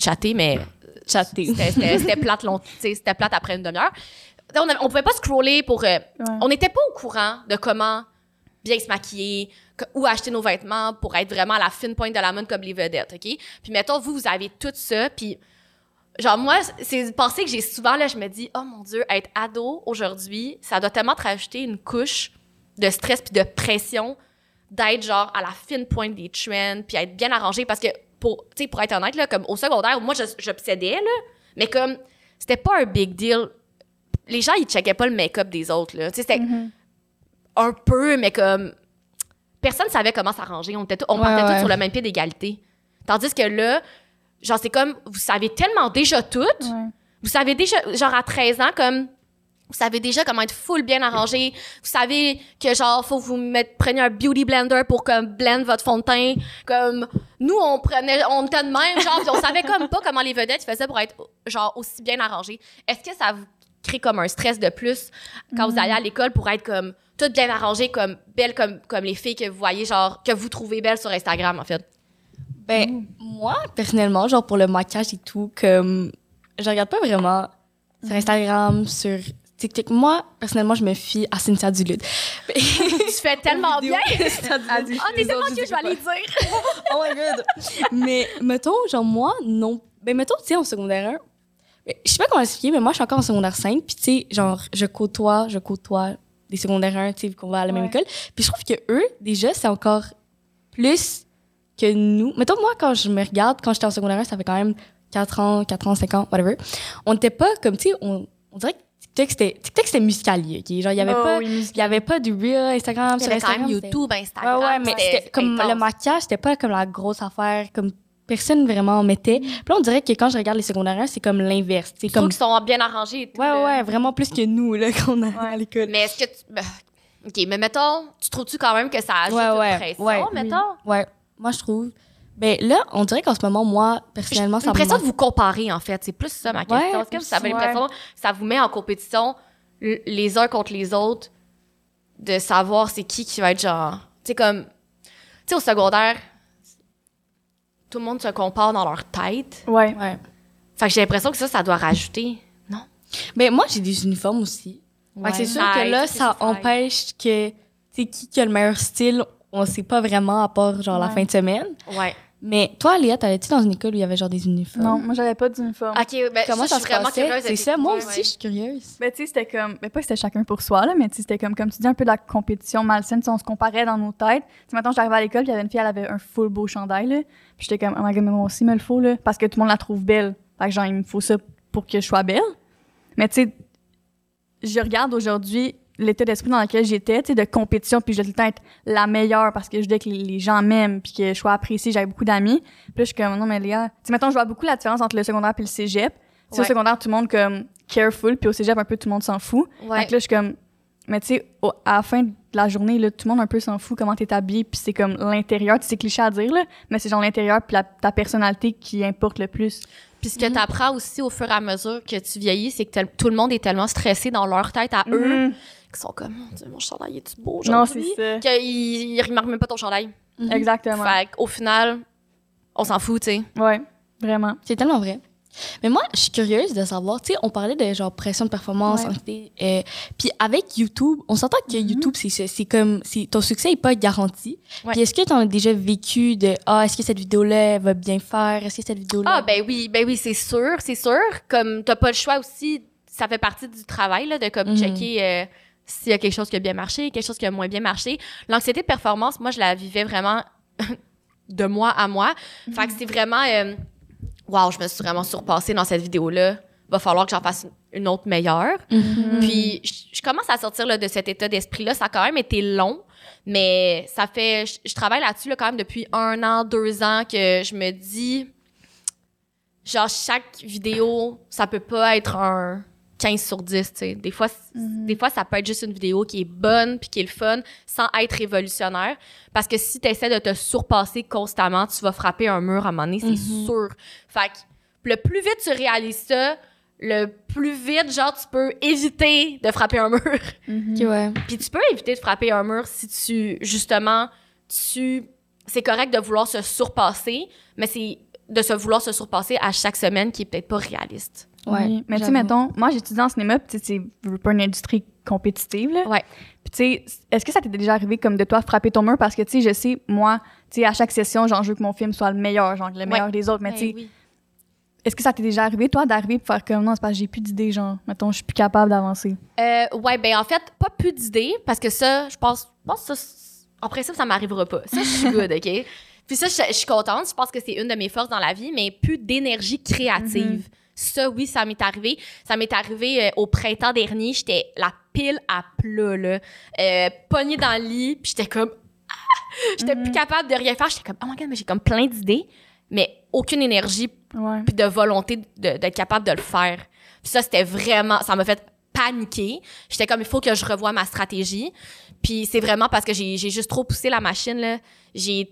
chatter, mais Chatter. c'était- c'était c'était plate, long, c'était plate après une demi-heure. On, avait- on pouvait pas scroller pour. euh, Ouais. On n'était pas au courant de comment bien se maquiller, que- où acheter nos vêtements pour être vraiment à la fine pointe de la mode comme les vedettes, OK? Puis mettons, vous, vous avez tout ça, puis genre moi, c'est une pensée que j'ai souvent, là, je me dis, oh mon Dieu, être ado aujourd'hui, ça doit tellement te rajouter une couche de stress puis de pression d'être genre à la fine pointe des trends puis être bien arrangé parce que pour tu sais pour être honnête là comme au secondaire moi je- j'obsédais là mais comme c'était pas un big deal. Les gens ils checkaient pas le make-up des autres là. Tu sais c'était Mhm. un peu mais comme personne savait comment s'arranger. On était on Ouais, partait tous sur le même pied d'égalité. Tandis que là genre c'est comme vous savez tellement déjà tout Ouais. vous savez déjà, genre à 13 ans, comme, vous savez déjà comment être full bien arrangé. Vous savez que, genre, faut que vous mettre, preniez un beauty blender pour, comme, blend votre fond de teint. Comme, nous, on prenait, on était de même, genre, puis on savait comme pas comment les vedettes faisaient pour être, genre, aussi bien arrangés. Est-ce que ça vous crée comme un stress de plus quand vous allez à l'école pour être, comme, toutes bien arrangées, comme, belles, comme, comme les filles que vous voyez, genre, que vous trouvez belles sur Instagram, en fait? Ben, moi, personnellement, genre pour le maquillage et tout, comme, je regarde pas vraiment sur Instagram, sur TikTok. Moi, personnellement, je me fie à Cynthia Duluth. tu fais tellement bien! Cynthia Ah, Duluth, t'es les tellement cute, je vais aller dire! Oh my god! mais, mettons, genre, moi, non. Ben, mettons, tu sais, en secondaire 1, ben, je sais pas comment expliquer, mais moi, je suis encore en secondaire 5, puis tu sais, genre, je côtoie, je côtoie des secondaires 1, tu sais, vu qu'on va à la même école. Puis je trouve que eux, déjà, c'est encore plus que nous. Mettons, moi, quand je me regarde, quand j'étais en secondaire 1, ça fait quand même 4 ans, 4 ans, 5 ans, whatever. On n'était pas comme, tu sais, on, on dirait que TikTok, c'était, TikTok, c'était muscalier, OK? Genre, il y avait Oh, pas, oui, avait pas du real Instagram Il y avait quand Instagram. même c'était- YouTube, Ouais, Instagram. ouais, mais c'était comme le intense. maquillage, c'était pas comme la grosse affaire, comme personne vraiment en mettait. Puis là, on dirait que quand je regarde les secondaires 1, c'est comme l'inverse. C'est comme. qu'ils sont bien arrangés et tout, Ouais, là. ouais, vraiment plus que nous, là, qu'on a à l'école. Mais est-ce que tu. ben, OK, mais mettons, tu trouves-tu quand même que ça ajoute Ouais, une ouais, pression, ouais. mettons? Ouais, moi, je trouve. Ben là, on dirait qu'en ce moment, moi, personnellement, ça me l'impression de vous comparer, en fait. C'est plus ça, ma question. Ouais, Est-ce que vous avez ouais. l'impression que ça vous met en compétition les uns contre les autres de savoir c'est qui qui va être genre... Tu sais, comme... Tu sais, au secondaire, tout le monde se compare dans leur tête. Ouais. Ouais. Fait que j'ai l'impression que ça, ça doit rajouter. Non? Ben moi, j'ai des uniformes aussi. Fait que c'est sûr que là, ça empêche que, tu sais, qui qui a le meilleur style, on sait pas vraiment à part, genre, la Ouais. fin de semaine. Ouais. Mais toi, Léa, t'allais-tu dans une école où il y avait, genre, des uniformes? Non, moi, j'avais pas d'uniforme. OK, ben, Comment ça, ça, je se suis vraiment passait? curieuse. C'est ça, moi Ouais, aussi, ouais. je suis curieuse. Ben, tu sais, c'était comme. Ben, pas que c'était chacun pour soi, là, mais tu sais, c'était comme, comme tu dis, un peu de la compétition malsaine. Tu sais, on se comparait dans nos têtes. Tu sais, maintenant, j'arrivais à l'école, puis il y avait une fille, elle avait un full beau chandail, là. Puis j'étais comme, oh my god, mais moi aussi, me le faut, là. Parce que tout le monde la trouve belle. Fait que, genre, il me faut ça pour que je sois belle. Mais, tu sais, je regarde aujourd'hui l'état d'esprit dans lequel j'étais, tu sais, de compétition, puis je voulais tout le temps être la meilleure parce que je voulais que les, les gens m'aiment, puis que je sois appréciée, j'avais beaucoup d'amis. Puis là, je suis comme, non, mais Léa, tu sais, maintenant, je vois beaucoup la différence entre le secondaire puis le cégep. Tu sais, Au secondaire, tout le monde comme careful, puis au cégep, un peu tout le monde s'en fout. Ouais. Fait que là, je suis comme. Mais tu sais, à la fin de la journée, là, tout le monde un peu s'en fout comment t'es habillé, puis c'est comme l'intérieur. Tu sais, C'est cliché à dire, là, mais c'est genre l'intérieur, puis la- ta personnalité qui importe le plus. Puis ce que tu apprends aussi au fur et à mesure que tu vieillis, c'est que tout le monde est tellement stressé dans leur tête à eux Qu'ils sont comme Mon Dieu, mon chandail est-tu beau Non, aujourd'hui? c'est ça. Qu'ils ils remarquent même pas ton chandail. Mhm. Exactement. Fait qu'au final, on s'en fout, tu sais. Ouais, vraiment. C'est tellement vrai. Mais moi, je suis curieuse de savoir, tu sais, on parlait de genre pression de performance, Ouais. euh, puis avec YouTube, on s'entend que Mhm. YouTube, c'est c'est comme, c'est ton succès est pas garanti. Ouais. Puis est-ce que tu as déjà vécu de, ah, est-ce que cette vidéo-là va bien faire, est-ce que cette vidéo-là... Ah, ben oui, ben oui, c'est sûr, c'est sûr. Comme t'as pas le choix aussi, ça fait partie du travail, là, de comme Mhm. checker euh, s'il y a quelque chose qui a bien marché, quelque chose qui a moins bien marché. L'anxiété de performance, moi, je la vivais vraiment de moi à moi. Fait que c'est vraiment, euh, wow, je me suis vraiment surpassée dans cette vidéo-là. Va falloir que j'en fasse une autre meilleure. Mhm. Puis je, je commence à sortir là, de cet état d'esprit-là. Ça a quand même été long, mais ça fait. Je, je travaille là-dessus là, quand même depuis un an, deux ans que je me dis. Genre, chaque vidéo, ça peut pas être un 15 sur 10, tu sais. Des fois, Mhm. des fois, ça peut être juste une vidéo qui est bonne puis qui est le fun sans être révolutionnaire. Parce que si tu essaies de te surpasser constamment, tu vas frapper un mur à un moment donné, c'est Mhm. sûr. Fait que le plus vite tu réalises ça, le plus vite, genre, tu peux éviter de frapper un mur. Mhm. Ok, ouais. Puis tu peux éviter de frapper un mur si tu, justement, tu... C'est correct de vouloir se surpasser, mais c'est de se vouloir se surpasser à chaque semaine qui est peut-être pas réaliste. Ouais, Oui. Mais tu sais, mettons, moi, j'étudie en cinéma, puis tu sais, c'est pas une industrie compétitive, là. Ouais. Puis tu sais, est-ce que ça t'est déjà arrivé comme de toi frapper ton mur? Parce que, tu sais, je sais, moi, tu sais, à chaque session, genre, je veux que mon film soit le meilleur, genre, le meilleur des autres. Mais tu sais, Ben oui. est-ce que ça t'est déjà arrivé, toi, d'arriver pour faire comme, non, c'est parce que j'ai plus d'idées, genre, mettons, je suis plus capable d'avancer? Euh, ouais, ben en fait, pas plus d'idées, parce que ça, je pense, je pense que ça, en principe, ça m'arrivera pas. Ça, je suis good, OK? Puis ça, je, je suis contente. Je pense que c'est une de mes forces dans la vie, mais plus d'énergie créative. Ça, oui, ça m'est arrivé. Ça m'est arrivé euh, au printemps dernier. J'étais la pile à plat, là. Euh, pognée dans le lit, puis j'étais comme... Ah! J'étais plus capable de rien faire. J'étais comme, oh my God, mais j'ai comme plein d'idées, mais aucune énergie Ouais. puis de volonté d'être capable de le faire. Puis ça, c'était vraiment, ça m'a fait paniquer. J'étais comme, il faut que je revoie ma stratégie. Puis c'est vraiment parce que j'ai j'ai juste trop poussé la machine, là. J'ai,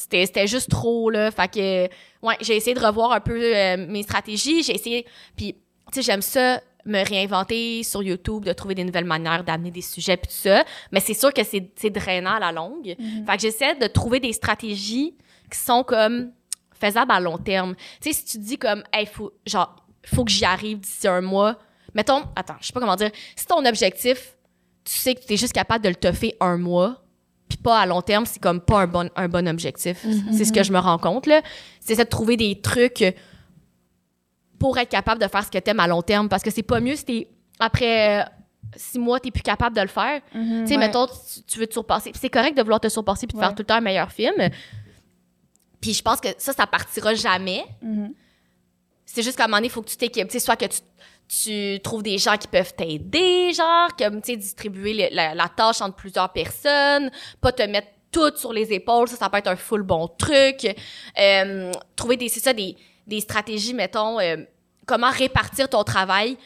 c'était c'était juste trop, là. Fait que, ouais, j'ai essayé de revoir un peu euh, mes stratégies. J'ai essayé, puis, tu sais, j'aime ça me réinventer sur YouTube, de trouver des nouvelles manières d'amener des sujets, puis tout ça. Mais c'est sûr que c'est c'est drainant à la longue. Fait que j'essaie de trouver des stratégies qui sont comme faisables à long terme. Tu sais, si tu dis comme, hey, faut, genre, faut que j'y arrive d'ici un mois. Mettons, attends, je sais pas comment dire. Si ton objectif, tu sais que tu es juste capable de le toffer un mois, puis pas à long terme, c'est comme pas un bon, un bon objectif. C'est ce que je me rends compte, là. C'est ça de trouver des trucs pour être capable de faire ce que t'aimes à long terme. Parce que c'est pas mieux si t'es, après euh, six mois, t'es plus capable de le faire. Tu sais, Ouais. mettons, tu, tu veux te surpasser. C'est correct de vouloir te surpasser puis de Ouais. faire tout le temps un meilleur film. Puis je pense que ça, ça partira jamais. C'est juste qu'à un moment donné, il faut que tu t'équipes. Tu sais, soit que tu, tu trouves des gens qui peuvent t'aider, genre, comme, tu sais, distribuer le- la, la tâche entre plusieurs personnes, pas te mettre tout sur les épaules, ça, ça peut être un full bon truc. Euh, trouver des, c'est ça, des, des stratégies, mettons, euh, comment répartir ton travail,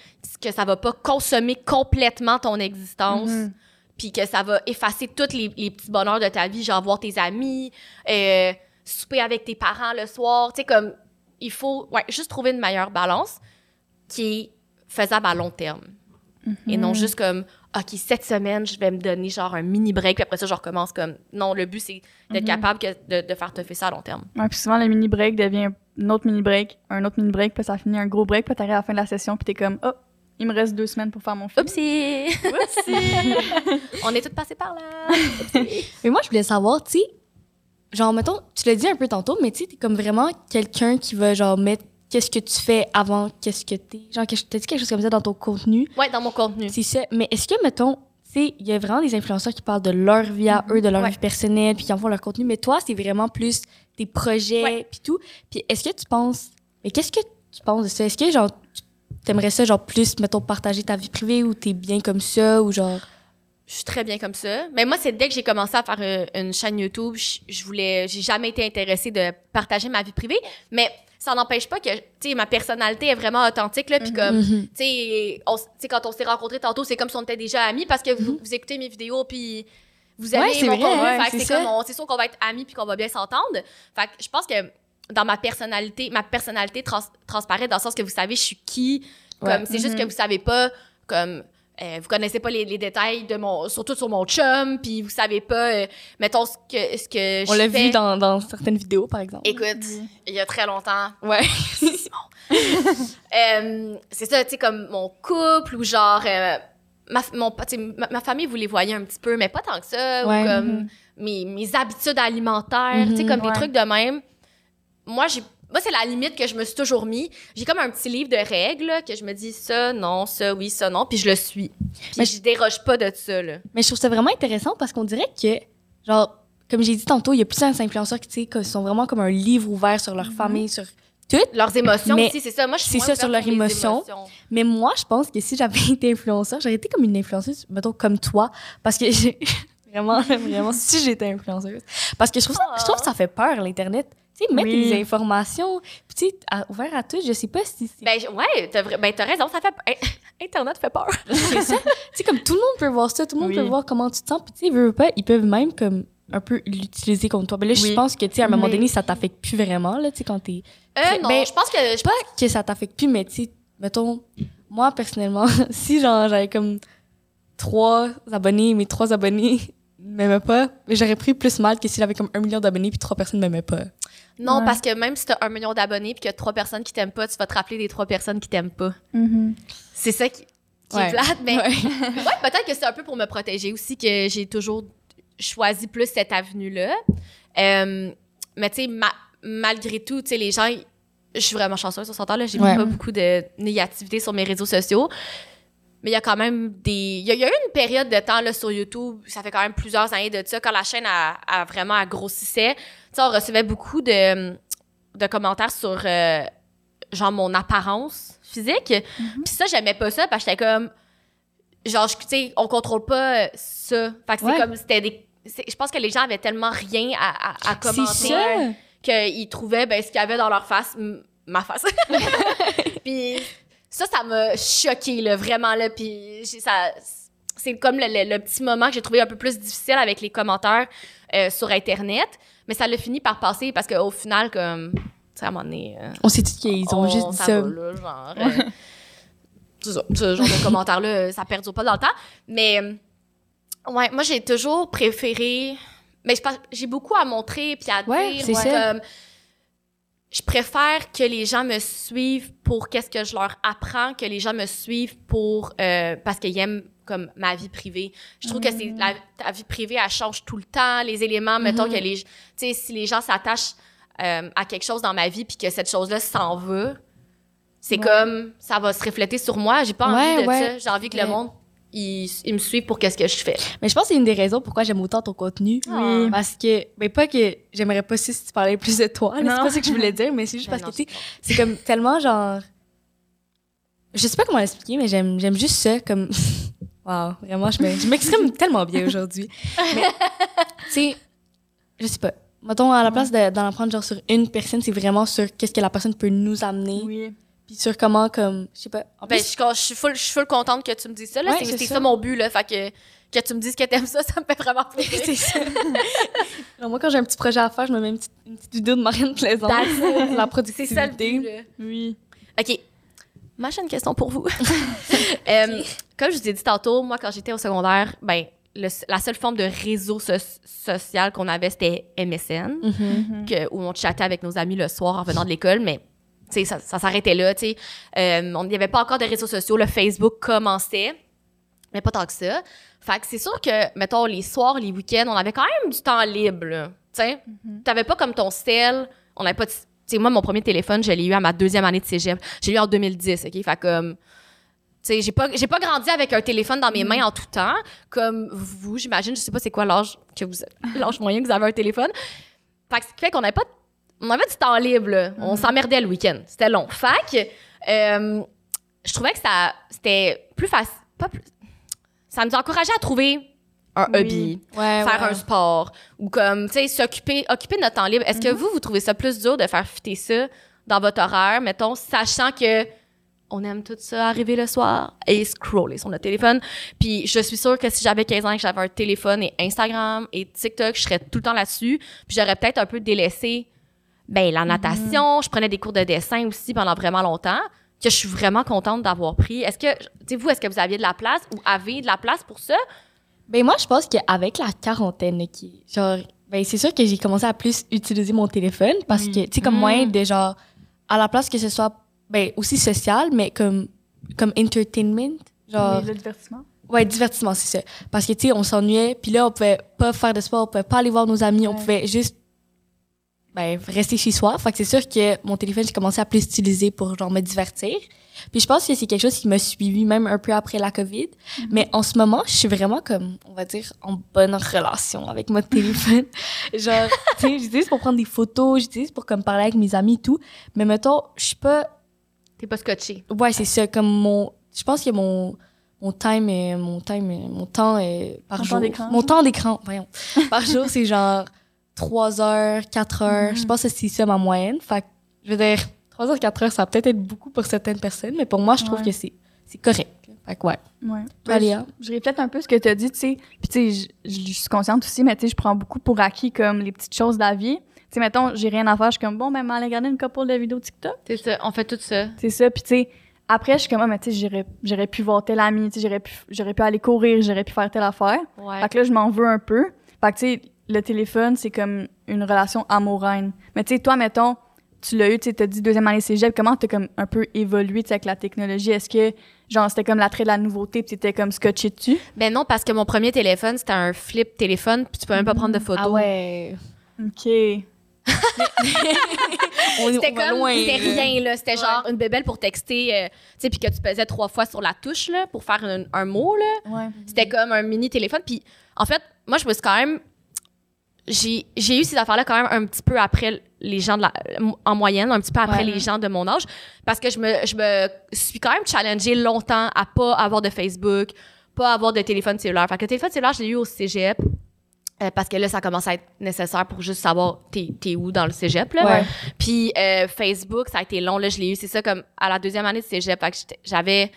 que ça va pas consommer complètement ton existence Mhm. puis que ça va effacer tous les, les petits bonheurs de ta vie, genre voir tes amis, euh, souper avec tes parents le soir, tu sais, comme, il faut, ouais, juste trouver une meilleure balance qui est faisable à long terme. Et non juste comme, OK, cette semaine, je vais me donner genre un mini break, puis après ça, je recommence comme, non, le but, c'est d'être Mhm. capable que de, de faire te faire ça à long terme. Ouais, puis souvent, le mini break devient un autre mini break, un autre mini break, puis ça finit un gros break, puis t'arrives à la fin de la session, puis t'es comme, oh, il me reste deux semaines pour faire mon film. Oupsie! Oupsie! On est toutes passées par là! Mais moi, je voulais savoir, tu sais, genre, mettons, tu l'as dit un peu tantôt, mais tu sais, t'es comme vraiment quelqu'un qui va, genre, mettre qu'est-ce que tu fais avant qu'est-ce que t'es. Genre, t'as dit quelque chose comme ça dans ton contenu. Ouais, dans mon contenu. C'est ça. Mais est-ce que, mettons, tu sais, il y a vraiment des influenceurs qui parlent de leur vie à eux, de leur Ouais. vie personnelle, puis qui en font leur contenu. Mais toi, c'est vraiment plus tes projets, Ouais. puis tout. Puis est-ce que tu penses. Mais qu'est-ce que tu penses de ça? Est-ce que, genre, tu- t'aimerais ça, genre, plus, mettons, partager ta vie privée ou t'es bien comme ça, ou genre? Je suis très bien comme ça. Mais moi, c'est dès que j'ai commencé à faire euh, une chaîne YouTube, je, je voulais, j'ai jamais été intéressée de partager ma vie privée. Mais ça n'empêche pas que, tu sais, ma personnalité est vraiment authentique, là, puis comme, Mhm. tu sais, tu sais, quand on s'est rencontrés tantôt, c'est comme si on était déjà amis parce que vous, vous écoutez mes vidéos, puis vous aimez Ouais, c'est mon vrai, contenu. ouais, Fait que c'est comme, c'est sûr qu'on va être amis puis qu'on va bien s'entendre. Fait que je pense que dans ma personnalité, ma personnalité trans- transparaît dans le sens que vous savez je suis qui. Comme, Ouais. c'est juste que vous savez pas, comme, euh, vous connaissez pas les, les détails de mon, surtout sur mon chum, puis vous savez pas, euh, mettons, ce que, ce que On l'a vu dans, dans certaines vidéos, par exemple. Écoute, il y a très longtemps, Ouais. euh, c'est ça, tu sais, comme mon couple ou genre. euh, ma, mon, ma, ma famille, vous les voyez un petit peu, mais pas tant que ça. Ouais. Ou comme Mhm. mes, mes habitudes alimentaires, tu sais, Mhm, comme ouais. des trucs de même. Moi, j'ai. Moi, c'est la limite que je me suis toujours mis. J'ai comme un petit livre de règles là, que je me dis ça, non, ça, oui, ça, non, puis je le suis. Puis Mais je déroge pas de ça, là. Mais je trouve ça vraiment intéressant parce qu'on dirait que, genre, comme j'ai dit tantôt, il y a plusieurs influenceurs qui, qui sont vraiment comme un livre ouvert sur leur famille, sur tout. Leurs émotions Mais aussi, c'est ça. Moi, je suis c'est ça, sur leurs émotions. Mais moi, je pense que si j'avais été influenceur, j'aurais été comme une influenceuse, mettons, comme toi. Parce que j'ai vraiment, vraiment, si j'étais influenceuse. Parce que je trouve, ça, je trouve que ça fait peur, l'Internet. Tu sais, mettre Oui. les informations, puis tu sais, à- ouvert à tout, je sais pas si c'est Ben, ouais, t'as vra- ben, raison, ça fait. Internet fait peur. c'est ça. tu sais, comme tout le monde peut voir ça, tout le monde Oui. peut voir comment tu te sens, puis tu sais, ils veulent pas, ils peuvent même comme un peu l'utiliser contre toi. Mais là, je pense que, tu sais, à un moment Mais- donné, ça t'affecte plus vraiment, là, tu sais, quand t'es... Euh, non, Ben, je pense que. Je Pas que ça t'affecte plus, mais tu sais, mettons, moi, personnellement, si, genre, j'avais comme trois abonnés, mes trois abonnés m'aimaient pas, mais j'aurais pris plus mal que si j'avais comme un million d'abonnés puis trois personnes m'aimaient pas. Non, Ouais. parce que même si t'as un million d'abonnés puis qu'il y a trois personnes qui t'aiment pas, tu vas te rappeler des trois personnes qui t'aiment pas. Mhm. C'est ça qui, qui Ouais. est plate, mais Ouais. ouais, peut-être que c'est un peu pour me protéger aussi que j'ai toujours choisi plus cette avenue-là. Euh, mais tu sais, ma- malgré tout, tu sais, les gens, je suis vraiment chanceuse sur ce temps-là. J'ai Ouais. pas beaucoup de négativité sur mes réseaux sociaux. Mais il y a quand même des. Il y, a- il y a eu une période de temps là, sur YouTube, ça fait quand même plusieurs années de ça, quand la chaîne a, a vraiment a grossissait. Sais, on recevait beaucoup de, de commentaires sur euh, genre mon apparence physique. Puis ça, j'aimais pas ça parce que j'étais comme. Genre, tu sais, on contrôle pas ça. Fait que c'est comme. C'était des. Je pense que les gens avaient tellement rien à, à, commenter qu'ils trouvaient ben, ce qu'il y avait dans leur face, ma face. puis ça, ça m'a choqué là, vraiment. Là, puis ça, c'est comme le, le- le petit moment que j'ai trouvé un peu plus difficile avec les commentaires euh, sur Internet. Mais ça l'a fini par passer parce qu'au final, comme, tu sais, à un moment donné... euh, On sait tous qu'ils ont on- juste dit ça? là, genre, euh, c'est ça, ce genre de commentaires-là, ça perdure pas dans le temps. Mais, euh, ouais, moi, j'ai toujours préféré... Mais j'ai beaucoup à montrer puis à Ouais, dire. ça. comme, je préfère que les gens me suivent pour qu'est-ce que je leur apprends, que les gens me suivent pour euh, parce qu'ils aiment comme ma vie privée. Je trouve que c'est Mm. la ta vie privée, elle change tout le temps. Les éléments, mettons que les, tu sais, si les gens s'attachent euh, à quelque chose dans ma vie puis que cette chose-là s'en va, c'est Ouais. comme ça va se refléter sur moi. J'ai pas Ouais, envie de ouais. ça. J'ai envie que le monde il, il me suive pour qu'est-ce que je fais. Mais je pense que c'est une des raisons pourquoi j'aime autant ton contenu. Oui. Parce que, ben pas que j'aimerais pas si tu parlais plus de toi, c'est pas ça que je voulais dire, mais c'est juste Ben parce non, que, tu sais, c'est comme tellement genre. Je sais pas comment l'expliquer, mais j'aime, j'aime juste ça comme. Waouh, vraiment, je, me- je m'exprime tellement bien aujourd'hui. Mais, tu sais, je sais pas. Mettons, à la place de- d'en apprendre genre sur une personne, c'est vraiment sur qu'est-ce que la personne peut nous amener. Oui. Puis sur comment, comme, je sais pas. En Ben, plus, je, suis- je suis full, je suis full contente que tu me dises ça. Là. Ouais, c'est c'est c'est ça. ça. mon but. Là. Fait que, que tu me dises que t'aimes ça, ça me fait vraiment plaisir. c'est ça. Alors, moi, quand j'ai un petit projet à faire, je me mets une petite, une petite vidéo de Marianne Plaisante. La C'est productivité. ça le but. là. Oui. OK. J'ai une question pour vous. Euh, comme je vous ai dit tantôt, moi, quand j'étais au secondaire, ben, le- la seule forme de réseau so- social qu'on avait, c'était MSN, Mhm. que- où on chattait avec nos amis le soir en venant de l'école, mais ça, ça s'arrêtait là. tu sais. Euh, on- Il n'y avait pas encore de réseaux sociaux. Le Facebook commençait, mais pas tant que ça. Fait que c'est sûr que, mettons, les soirs, les week-ends, on avait quand même du temps libre. Tu sais, t'avais pas comme ton sel, on n'avait pas... de- sais, moi, mon premier téléphone, je l'ai eu à ma deuxième année de cégep. Je l'ai eu en 2010, OK? Fait comme... Tu sais, j'ai pas, j'ai pas grandi avec un téléphone dans mes mains en tout temps, comme vous, j'imagine. Je sais pas c'est quoi l'âge que vous... l'âge moyen que vous avez un téléphone. Fait que ce qui fait qu'on avait pas... On avait du temps libre, là. On s'emmerdait le week-end. C'était long. Fait que... euh, je trouvais que ça... C'était plus facile... Pas plus... Ça nous encourageait à trouver un Oui. hobby Ouais, faire ouais. un sport ou comme tu sais s'occuper occuper de notre temps libre est-ce que Mhm. vous vous trouvez ça plus dur de faire fitter ça dans votre horaire, mettons, sachant que on aime tout ça, arriver le soir et scroller sur notre téléphone? Puis je suis sûre que si j'avais 15 ans et que j'avais un téléphone et Instagram et TikTok, je serais tout le temps là-dessus. Puis j'aurais peut-être un peu délaissé ben, la natation. Je prenais des cours de dessin aussi pendant vraiment longtemps que je suis vraiment contente d'avoir pris. Est-ce que, tu sais, vous, est-ce que vous aviez de la place ou avez de la place pour ça? Ben moi, je pense qu'avec la quarantaine, qui, genre, ben c'est sûr que j'ai commencé à plus utiliser mon téléphone parce que, tu sais, comme Mm. moyen de genre, à la place que ce soit, ben aussi social, mais comme, comme entertainment, genre, Oui, le divertissement. ouais, divertissement, c'est ça. Parce que, tu sais, on s'ennuyait, puis là, on pouvait pas faire de sport, on pouvait pas aller voir nos amis, on pouvait juste, ben, rester chez soi. Fait que c'est sûr que mon téléphone, j'ai commencé à plus utiliser pour, genre, me divertir. Puis je pense que c'est quelque chose qui m'a suivi même un peu après la COVID. Mais en ce moment, je suis vraiment comme, on va dire, en bonne relation avec mon téléphone. Genre, tu sais, j'utilise pour prendre des photos, j'utilise pour comme parler avec mes amis et tout. Mais mettons, je suis pas, T'es pas scotché. ouais, c'est ça, comme mon, je pense que mon, mon time, est- mon time, est- mon temps est par Ton jour. d'écran. Mon temps d'écran, voyons. par jour, c'est genre 3 heures, 4 heures. Mhm. Je pense que c'est ça ma moyenne. Fait que, je veux dire, 3 heures, 4 heures, ça va peut-être être beaucoup pour certaines personnes, mais pour moi, je trouve Ouais. que c'est, c'est correct. Fait que ouais. Ouais. Toi, Léa? je, je reflète un peu ce que tu as dit, tu sais. Puis, tu sais, je- je je suis consciente aussi, mais tu sais, je prends beaucoup pour acquis comme les petites choses de la vie. Tu sais, mettons, j'ai rien à faire, je suis comme, bon, ben, aller regarder une couple de vidéos TikTok. C'est ça, on fait tout ça. C'est ça. Puis, tu sais, après, je suis comme, ah, mais tu sais, j'aurais- pu voir tel ami, tu sais, j'aurais pu, j'aurais pu aller courir, j'aurais pu faire telle affaire. Ouais. Fait que là, je m'en veux un peu. Fait que, tu sais, le téléphone, c'est comme une relation amoureuse. Mais tu sais, toi, mettons, tu l'as eu, tu sais, t'as dit deuxième année cégep, comment t'as comme un peu évolué, avec la technologie? Est-ce que, genre, c'était comme l'attrait de la nouveauté, puis t'étais comme scotché dessus? Ben non, parce que mon premier téléphone, c'était un flip téléphone, puis tu peux même pas prendre de photos. Ah ouais. OK. On, C'était comme, c'était rien, là. C'était genre une bébelle pour texter, euh, tu sais, puis que tu pesais trois fois sur la touche, là, pour faire un, un mot, là. Ouais. C'était comme un mini téléphone. Puis, en fait, moi, je me suis quand même. J'ai j'ai eu ces affaires-là quand même un petit peu après les gens de la. En moyenne, un petit peu après Ouais. les gens de mon âge. Parce que je me, je me suis quand même challengée longtemps à pas avoir de Facebook, pas avoir de téléphone cellulaire. Fait que le téléphone cellulaire, je l'ai eu au cégep. euh, parce que là, ça commence à être nécessaire pour juste savoir t'es t'es où dans le cégep. Là. Ouais. Puis euh, Facebook, ça a été long. Là, je l'ai eu, c'est ça, comme à la deuxième année de cégep. Fait que j'avais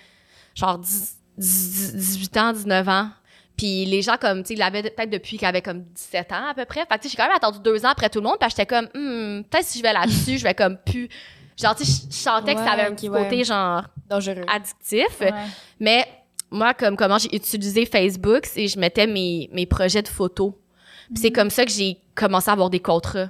genre 10 10 18 ans, 19 ans. Puis les gens, comme, tu sais, ils l'avaient peut-être depuis qu'il avait comme 17 ans à peu près. Fait que, tu sais, j'ai quand même attendu deux ans après tout le monde. Puis j'étais comme, Hmm, peut-être si je vais là-dessus, je vais comme plus. Genre, tu sais, je sentais que ça avait un Ouais, petit ouais. côté, genre, Dangereux. addictif. Ouais. Mais moi, comme comment j'ai utilisé Facebook, c'est je mettais mes, mes projets de photos. Puis c'est comme ça que j'ai commencé à avoir des contrats.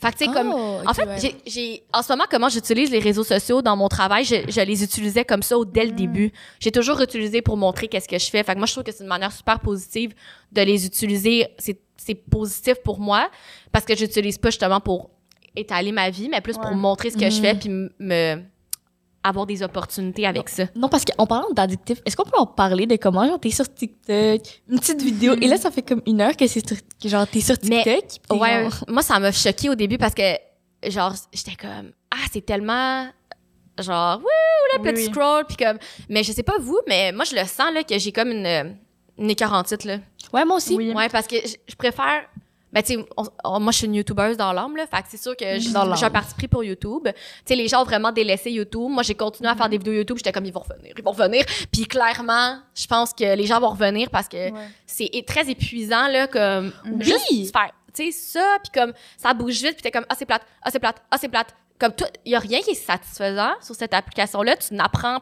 Fait que, tu sais, comme. Oh, En fait, ouais. j'ai- j'ai, en ce moment, comment j'utilise les réseaux sociaux dans mon travail, je, je les utilisais comme ça au- dès le Mm. début. J'ai toujours utilisé pour montrer qu'est-ce que je fais. Fait que moi, je trouve que c'est une manière super positive de les utiliser. C'est, c'est positif pour moi parce que j'utilise pas justement pour étaler ma vie, mais plus pour montrer ce que je Mhm. fais puis me avoir des opportunités avec ça. Non, parce qu'en parlant d'addictif, est-ce qu'on peut en parler de comment, genre, t'es sur TikTok, une petite vidéo, et là, ça fait comme une heure que c'est que, genre, t'es sur Mais- TikTok. t'es Ouais, genre- moi, ça m'a choqué au début parce que, genre, j'étais comme, ah, c'est tellement, genre, wouh, là, Oui, petit oui. scroll, puis comme, mais je sais pas vous, mais moi, je le sens, là, que j'ai comme une, une écarantite, là. Ouais, moi aussi. Oui. Ouais, parce que je préfère. Ben, tu moi, je suis une YouTubeuse dans l'âme, là. Fait que c'est sûr que j'ai un parti pris pour YouTube. Tu sais, les gens ont vraiment délaissé YouTube. Moi, j'ai continué à faire des vidéos YouTube. J'étais comme, ils vont revenir, ils vont revenir. Puis clairement, je pense que les gens vont revenir parce que Ouais. c'est très épuisant, là, comme. Mhm. Juste Oui. faire, tu sais, ça, puis comme, ça bouge vite, puis t'es comme, ah, c'est plate, ah, c'est plate, ah, c'est plate. Comme, tout, il y a rien qui est satisfaisant sur cette application-là. Tu n'apprends,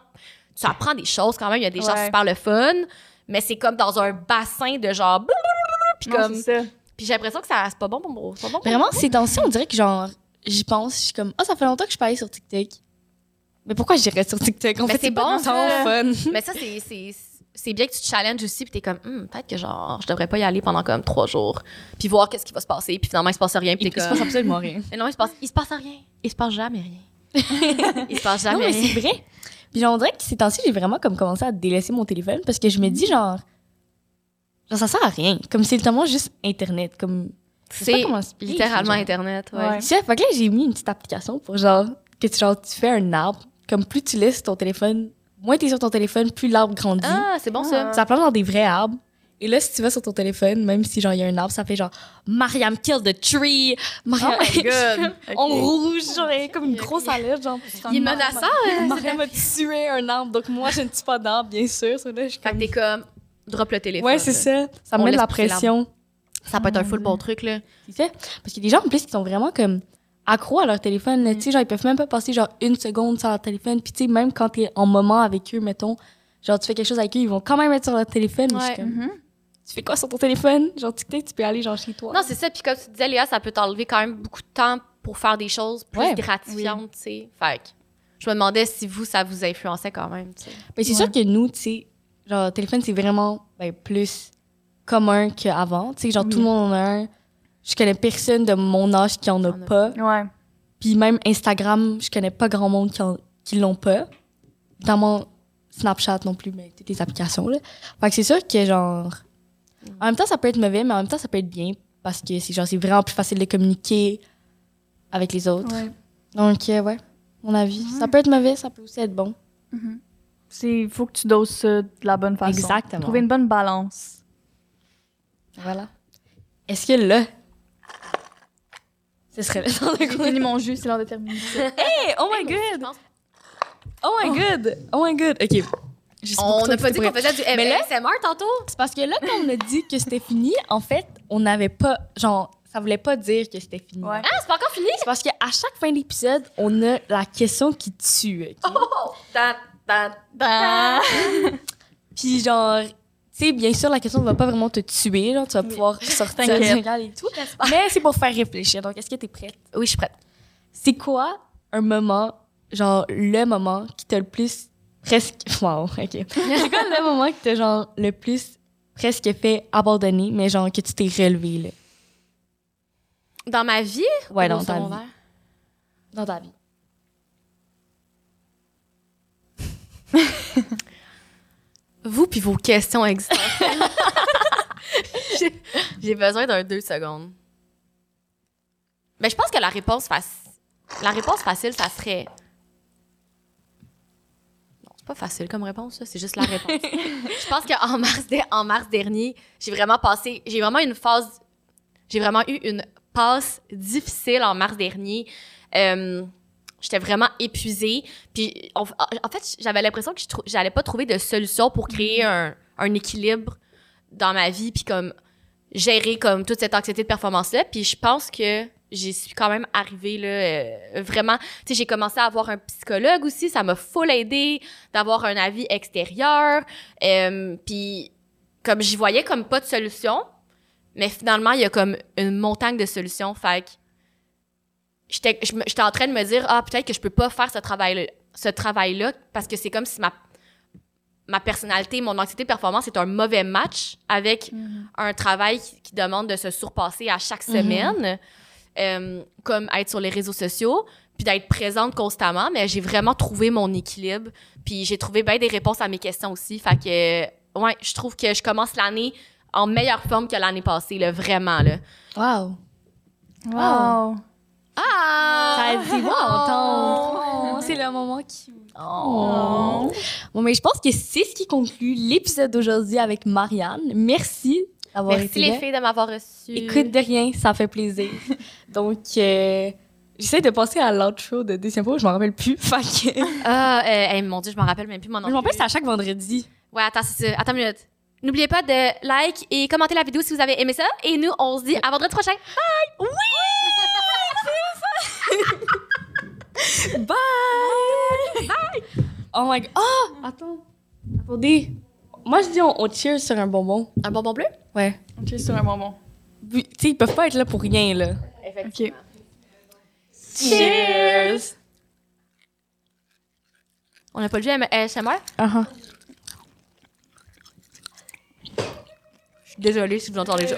tu apprends des choses quand même. Il y a des gens Ouais. super le fun, mais c'est comme dans un bassin de genre, puis comme. Puis j'ai l'impression que ça c'est pas bon pour moi. Bon. Vraiment, ces temps-ci, on dirait que, genre, j'y pense, je suis comme, ah, ça fait longtemps que je suis pas allée sur TikTok. Mais pourquoi j'irais sur TikTok? En Mais fait, c'est c'est bon, ça. fun. Mais ça, c'est, c'est, c'est bien que tu te challenges aussi, puis t'es comme, Hum, peut-être que genre, je devrais pas y aller pendant comme trois jours, puis voir qu'est-ce qui va se passer, puis finalement, il se passe rien, puis Il t'es se comme. passe absolument rien. Mais non, il se passe, il se passe rien. Il se passe jamais rien. il se passe Non, jamais mais rien. c'est vrai. Puis genre, on dirait que ces temps-ci, j'ai vraiment comme commencé à délaisser mon téléphone parce que je me dis, genre, genre, ça sert à rien. Comme c'est tellement juste Internet. Comme, C'est littéralement genre. Internet, ouais. Ouais. Tu sais, fait que là, j'ai mis une petite application pour genre, que tu, genre, tu fais un arbre. Comme plus tu laisses ton téléphone, moins t'es sur ton téléphone, plus l'arbre grandit. Ah, c'est bon ça. Ah. Ça plante dans des vrais arbres. Et là, si tu vas sur ton téléphone, même si genre il y a un arbre, ça fait genre Mariam killed the tree. Mariam Oh my God. en Ok. rouge, genre comme une grosse alerte, genre. Il est menaçant. hein, Mariam a tué un arbre, donc moi je ne tue pas d'arbre, bien sûr. Ça, là, je suis Fait que t'es comme, drop le téléphone. Ouais, c'est ça. Ça me met de la pression. Ça peut être un full bon truc, là. C'est ça. Parce qu'il y a des gens en plus qui sont vraiment comme accros à leur téléphone. là, Tu sais, genre, ils peuvent même pas passer genre une seconde sur leur téléphone. Puis tu sais, même quand t'es en moment avec eux, mettons, genre tu fais quelque chose avec eux, ils vont quand même être sur leur téléphone. Ouais. comme, Mhm. tu fais quoi sur ton téléphone? Genre, tu sais, tu peux aller genre chez toi. Non, c'est ça. Puis comme tu disais, Léa, ça peut t'enlever quand même beaucoup de temps pour faire des choses plus Ouais. gratifiantes, tu sais. Fait que je me demandais si vous, ça vous influençait quand même, tu sais. Mais c'est Ouais. sûr que nous, tu sais, genre, téléphone, c'est vraiment ben, plus commun qu'avant. Tu sais, genre, tout le monde en a un. Je connais personne de mon âge qui en a En pas. Ouais. Puis même Instagram, je connais pas grand monde qui, en- qui l'ont pas. Notamment Snapchat non plus, mais toutes les applications, là. Fait que c'est sûr que, genre... En même temps, ça peut être mauvais, mais en même temps, ça peut être bien. Parce que c'est genre, c'est vraiment plus facile de communiquer avec les autres. Ouais. Donc, euh, ouais, mon avis. Ça peut être mauvais, ça peut aussi être bon. Mhm. C'est faut que tu doses ça de la bonne façon. Exactement. Trouver une bonne balance. Voilà. Est-ce que là... Ce serait le temps de fini mon jus, c'est l'heure de terminer. Hey, oh my god! Oh my god! Oh my god! OK. Je sais On n'a pas dit qu'on faisait du Mais là- ASMR tantôt? C'est parce que là, quand on a dit que c'était fini, en fait, on n'avait pas. Genre, ça voulait pas dire que c'était fini. Ouais. Ah, c'est pas encore fini? C'est parce qu'à chaque fin d'épisode, on a la question qui tue. ok? Oh! Puis, genre, tu sais, bien sûr, la question ne va pas vraiment te tuer. Genre, tu vas pouvoir sortir du et tout. Mais c'est pour faire réfléchir. Donc, est-ce que tu es prête? Oui, je suis prête. C'est quoi un moment, genre, le moment qui t'a le plus. Presque. Wow, OK. C'est quoi le moment qui t'a, genre, le plus presque fait abandonner, mais genre, que tu t'es relevé, là? Dans ma vie? Ouais, ou dans ta vie. Dans ta vie. Vous puis vos questions existentielles. J'ai- besoin d'un deux secondes. Mais je pense que la réponse facile, la réponse facile, ça serait. Non, c'est pas facile comme réponse, c'est juste la réponse. je pense qu'en mars, de- en mars dernier, j'ai vraiment passé, j'ai vraiment une phase, j'ai vraiment eu une passe difficile en mars dernier. Euh, J'étais vraiment épuisée. Puis, en, en fait, j'avais l'impression que j'allais pas trouver de solution pour créer un, un équilibre dans ma vie, puis comme gérer comme toute cette anxiété de performance-là. Puis je pense que j'y suis quand même arrivée, là, euh, vraiment. Tu sais, j'ai commencé à avoir un psychologue aussi. Ça m'a full aidé d'avoir un avis extérieur. Euh, puis comme j'y voyais comme pas de solution, mais finalement, il y a comme une montagne de solutions. Fait que j'étais en train de me dire ah peut-être que je peux pas faire ce travail ce travail là parce que c'est comme si ma ma personnalité mon anxiété de performance est un mauvais match avec un travail qui, qui demande de se surpasser à chaque Mhm. semaine euh, comme être sur les réseaux sociaux puis d'être présente constamment mais j'ai vraiment trouvé mon équilibre puis j'ai trouvé bien des réponses à mes questions aussi fait que ouais je trouve que je commence l'année en meilleure forme que l'année passée là vraiment là Wow. wow. Ah Ça dit wow, entendre. Oh, c'est le moment qui. Oh. Bon, mais je pense que c'est ce qui conclut l'épisode d'aujourd'hui avec Marianne. Merci d'avoir Merci été les là. filles de m'avoir reçu. Écoute de rien, ça fait plaisir. Donc, euh, j'essaie de passer à l'outro de deuxième fois, je m'en rappelle plus. Fait que... Ah, euh, hey, mon Dieu, je m'en rappelle même plus mon nom. Je m'en rappelle, c'est à chaque vendredi. Ouais, attends, c'est ça. Attends une minute. N'oubliez pas de like et commenter la vidéo si vous avez aimé ça. Et nous, on se dit à vendredi prochain. Bye! Bye! Oh my god. Ah! Attends. Attendez. Moi, je dis on, on cheers sur un bonbon. Un bonbon bleu? Ouais. Ok, sur un bonbon. Tu sais, ils peuvent pas être là pour rien, là. Ok. Cheers! On n'a pas le vu ASMR? Uh-huh. Je suis désolée si vous entendez ça.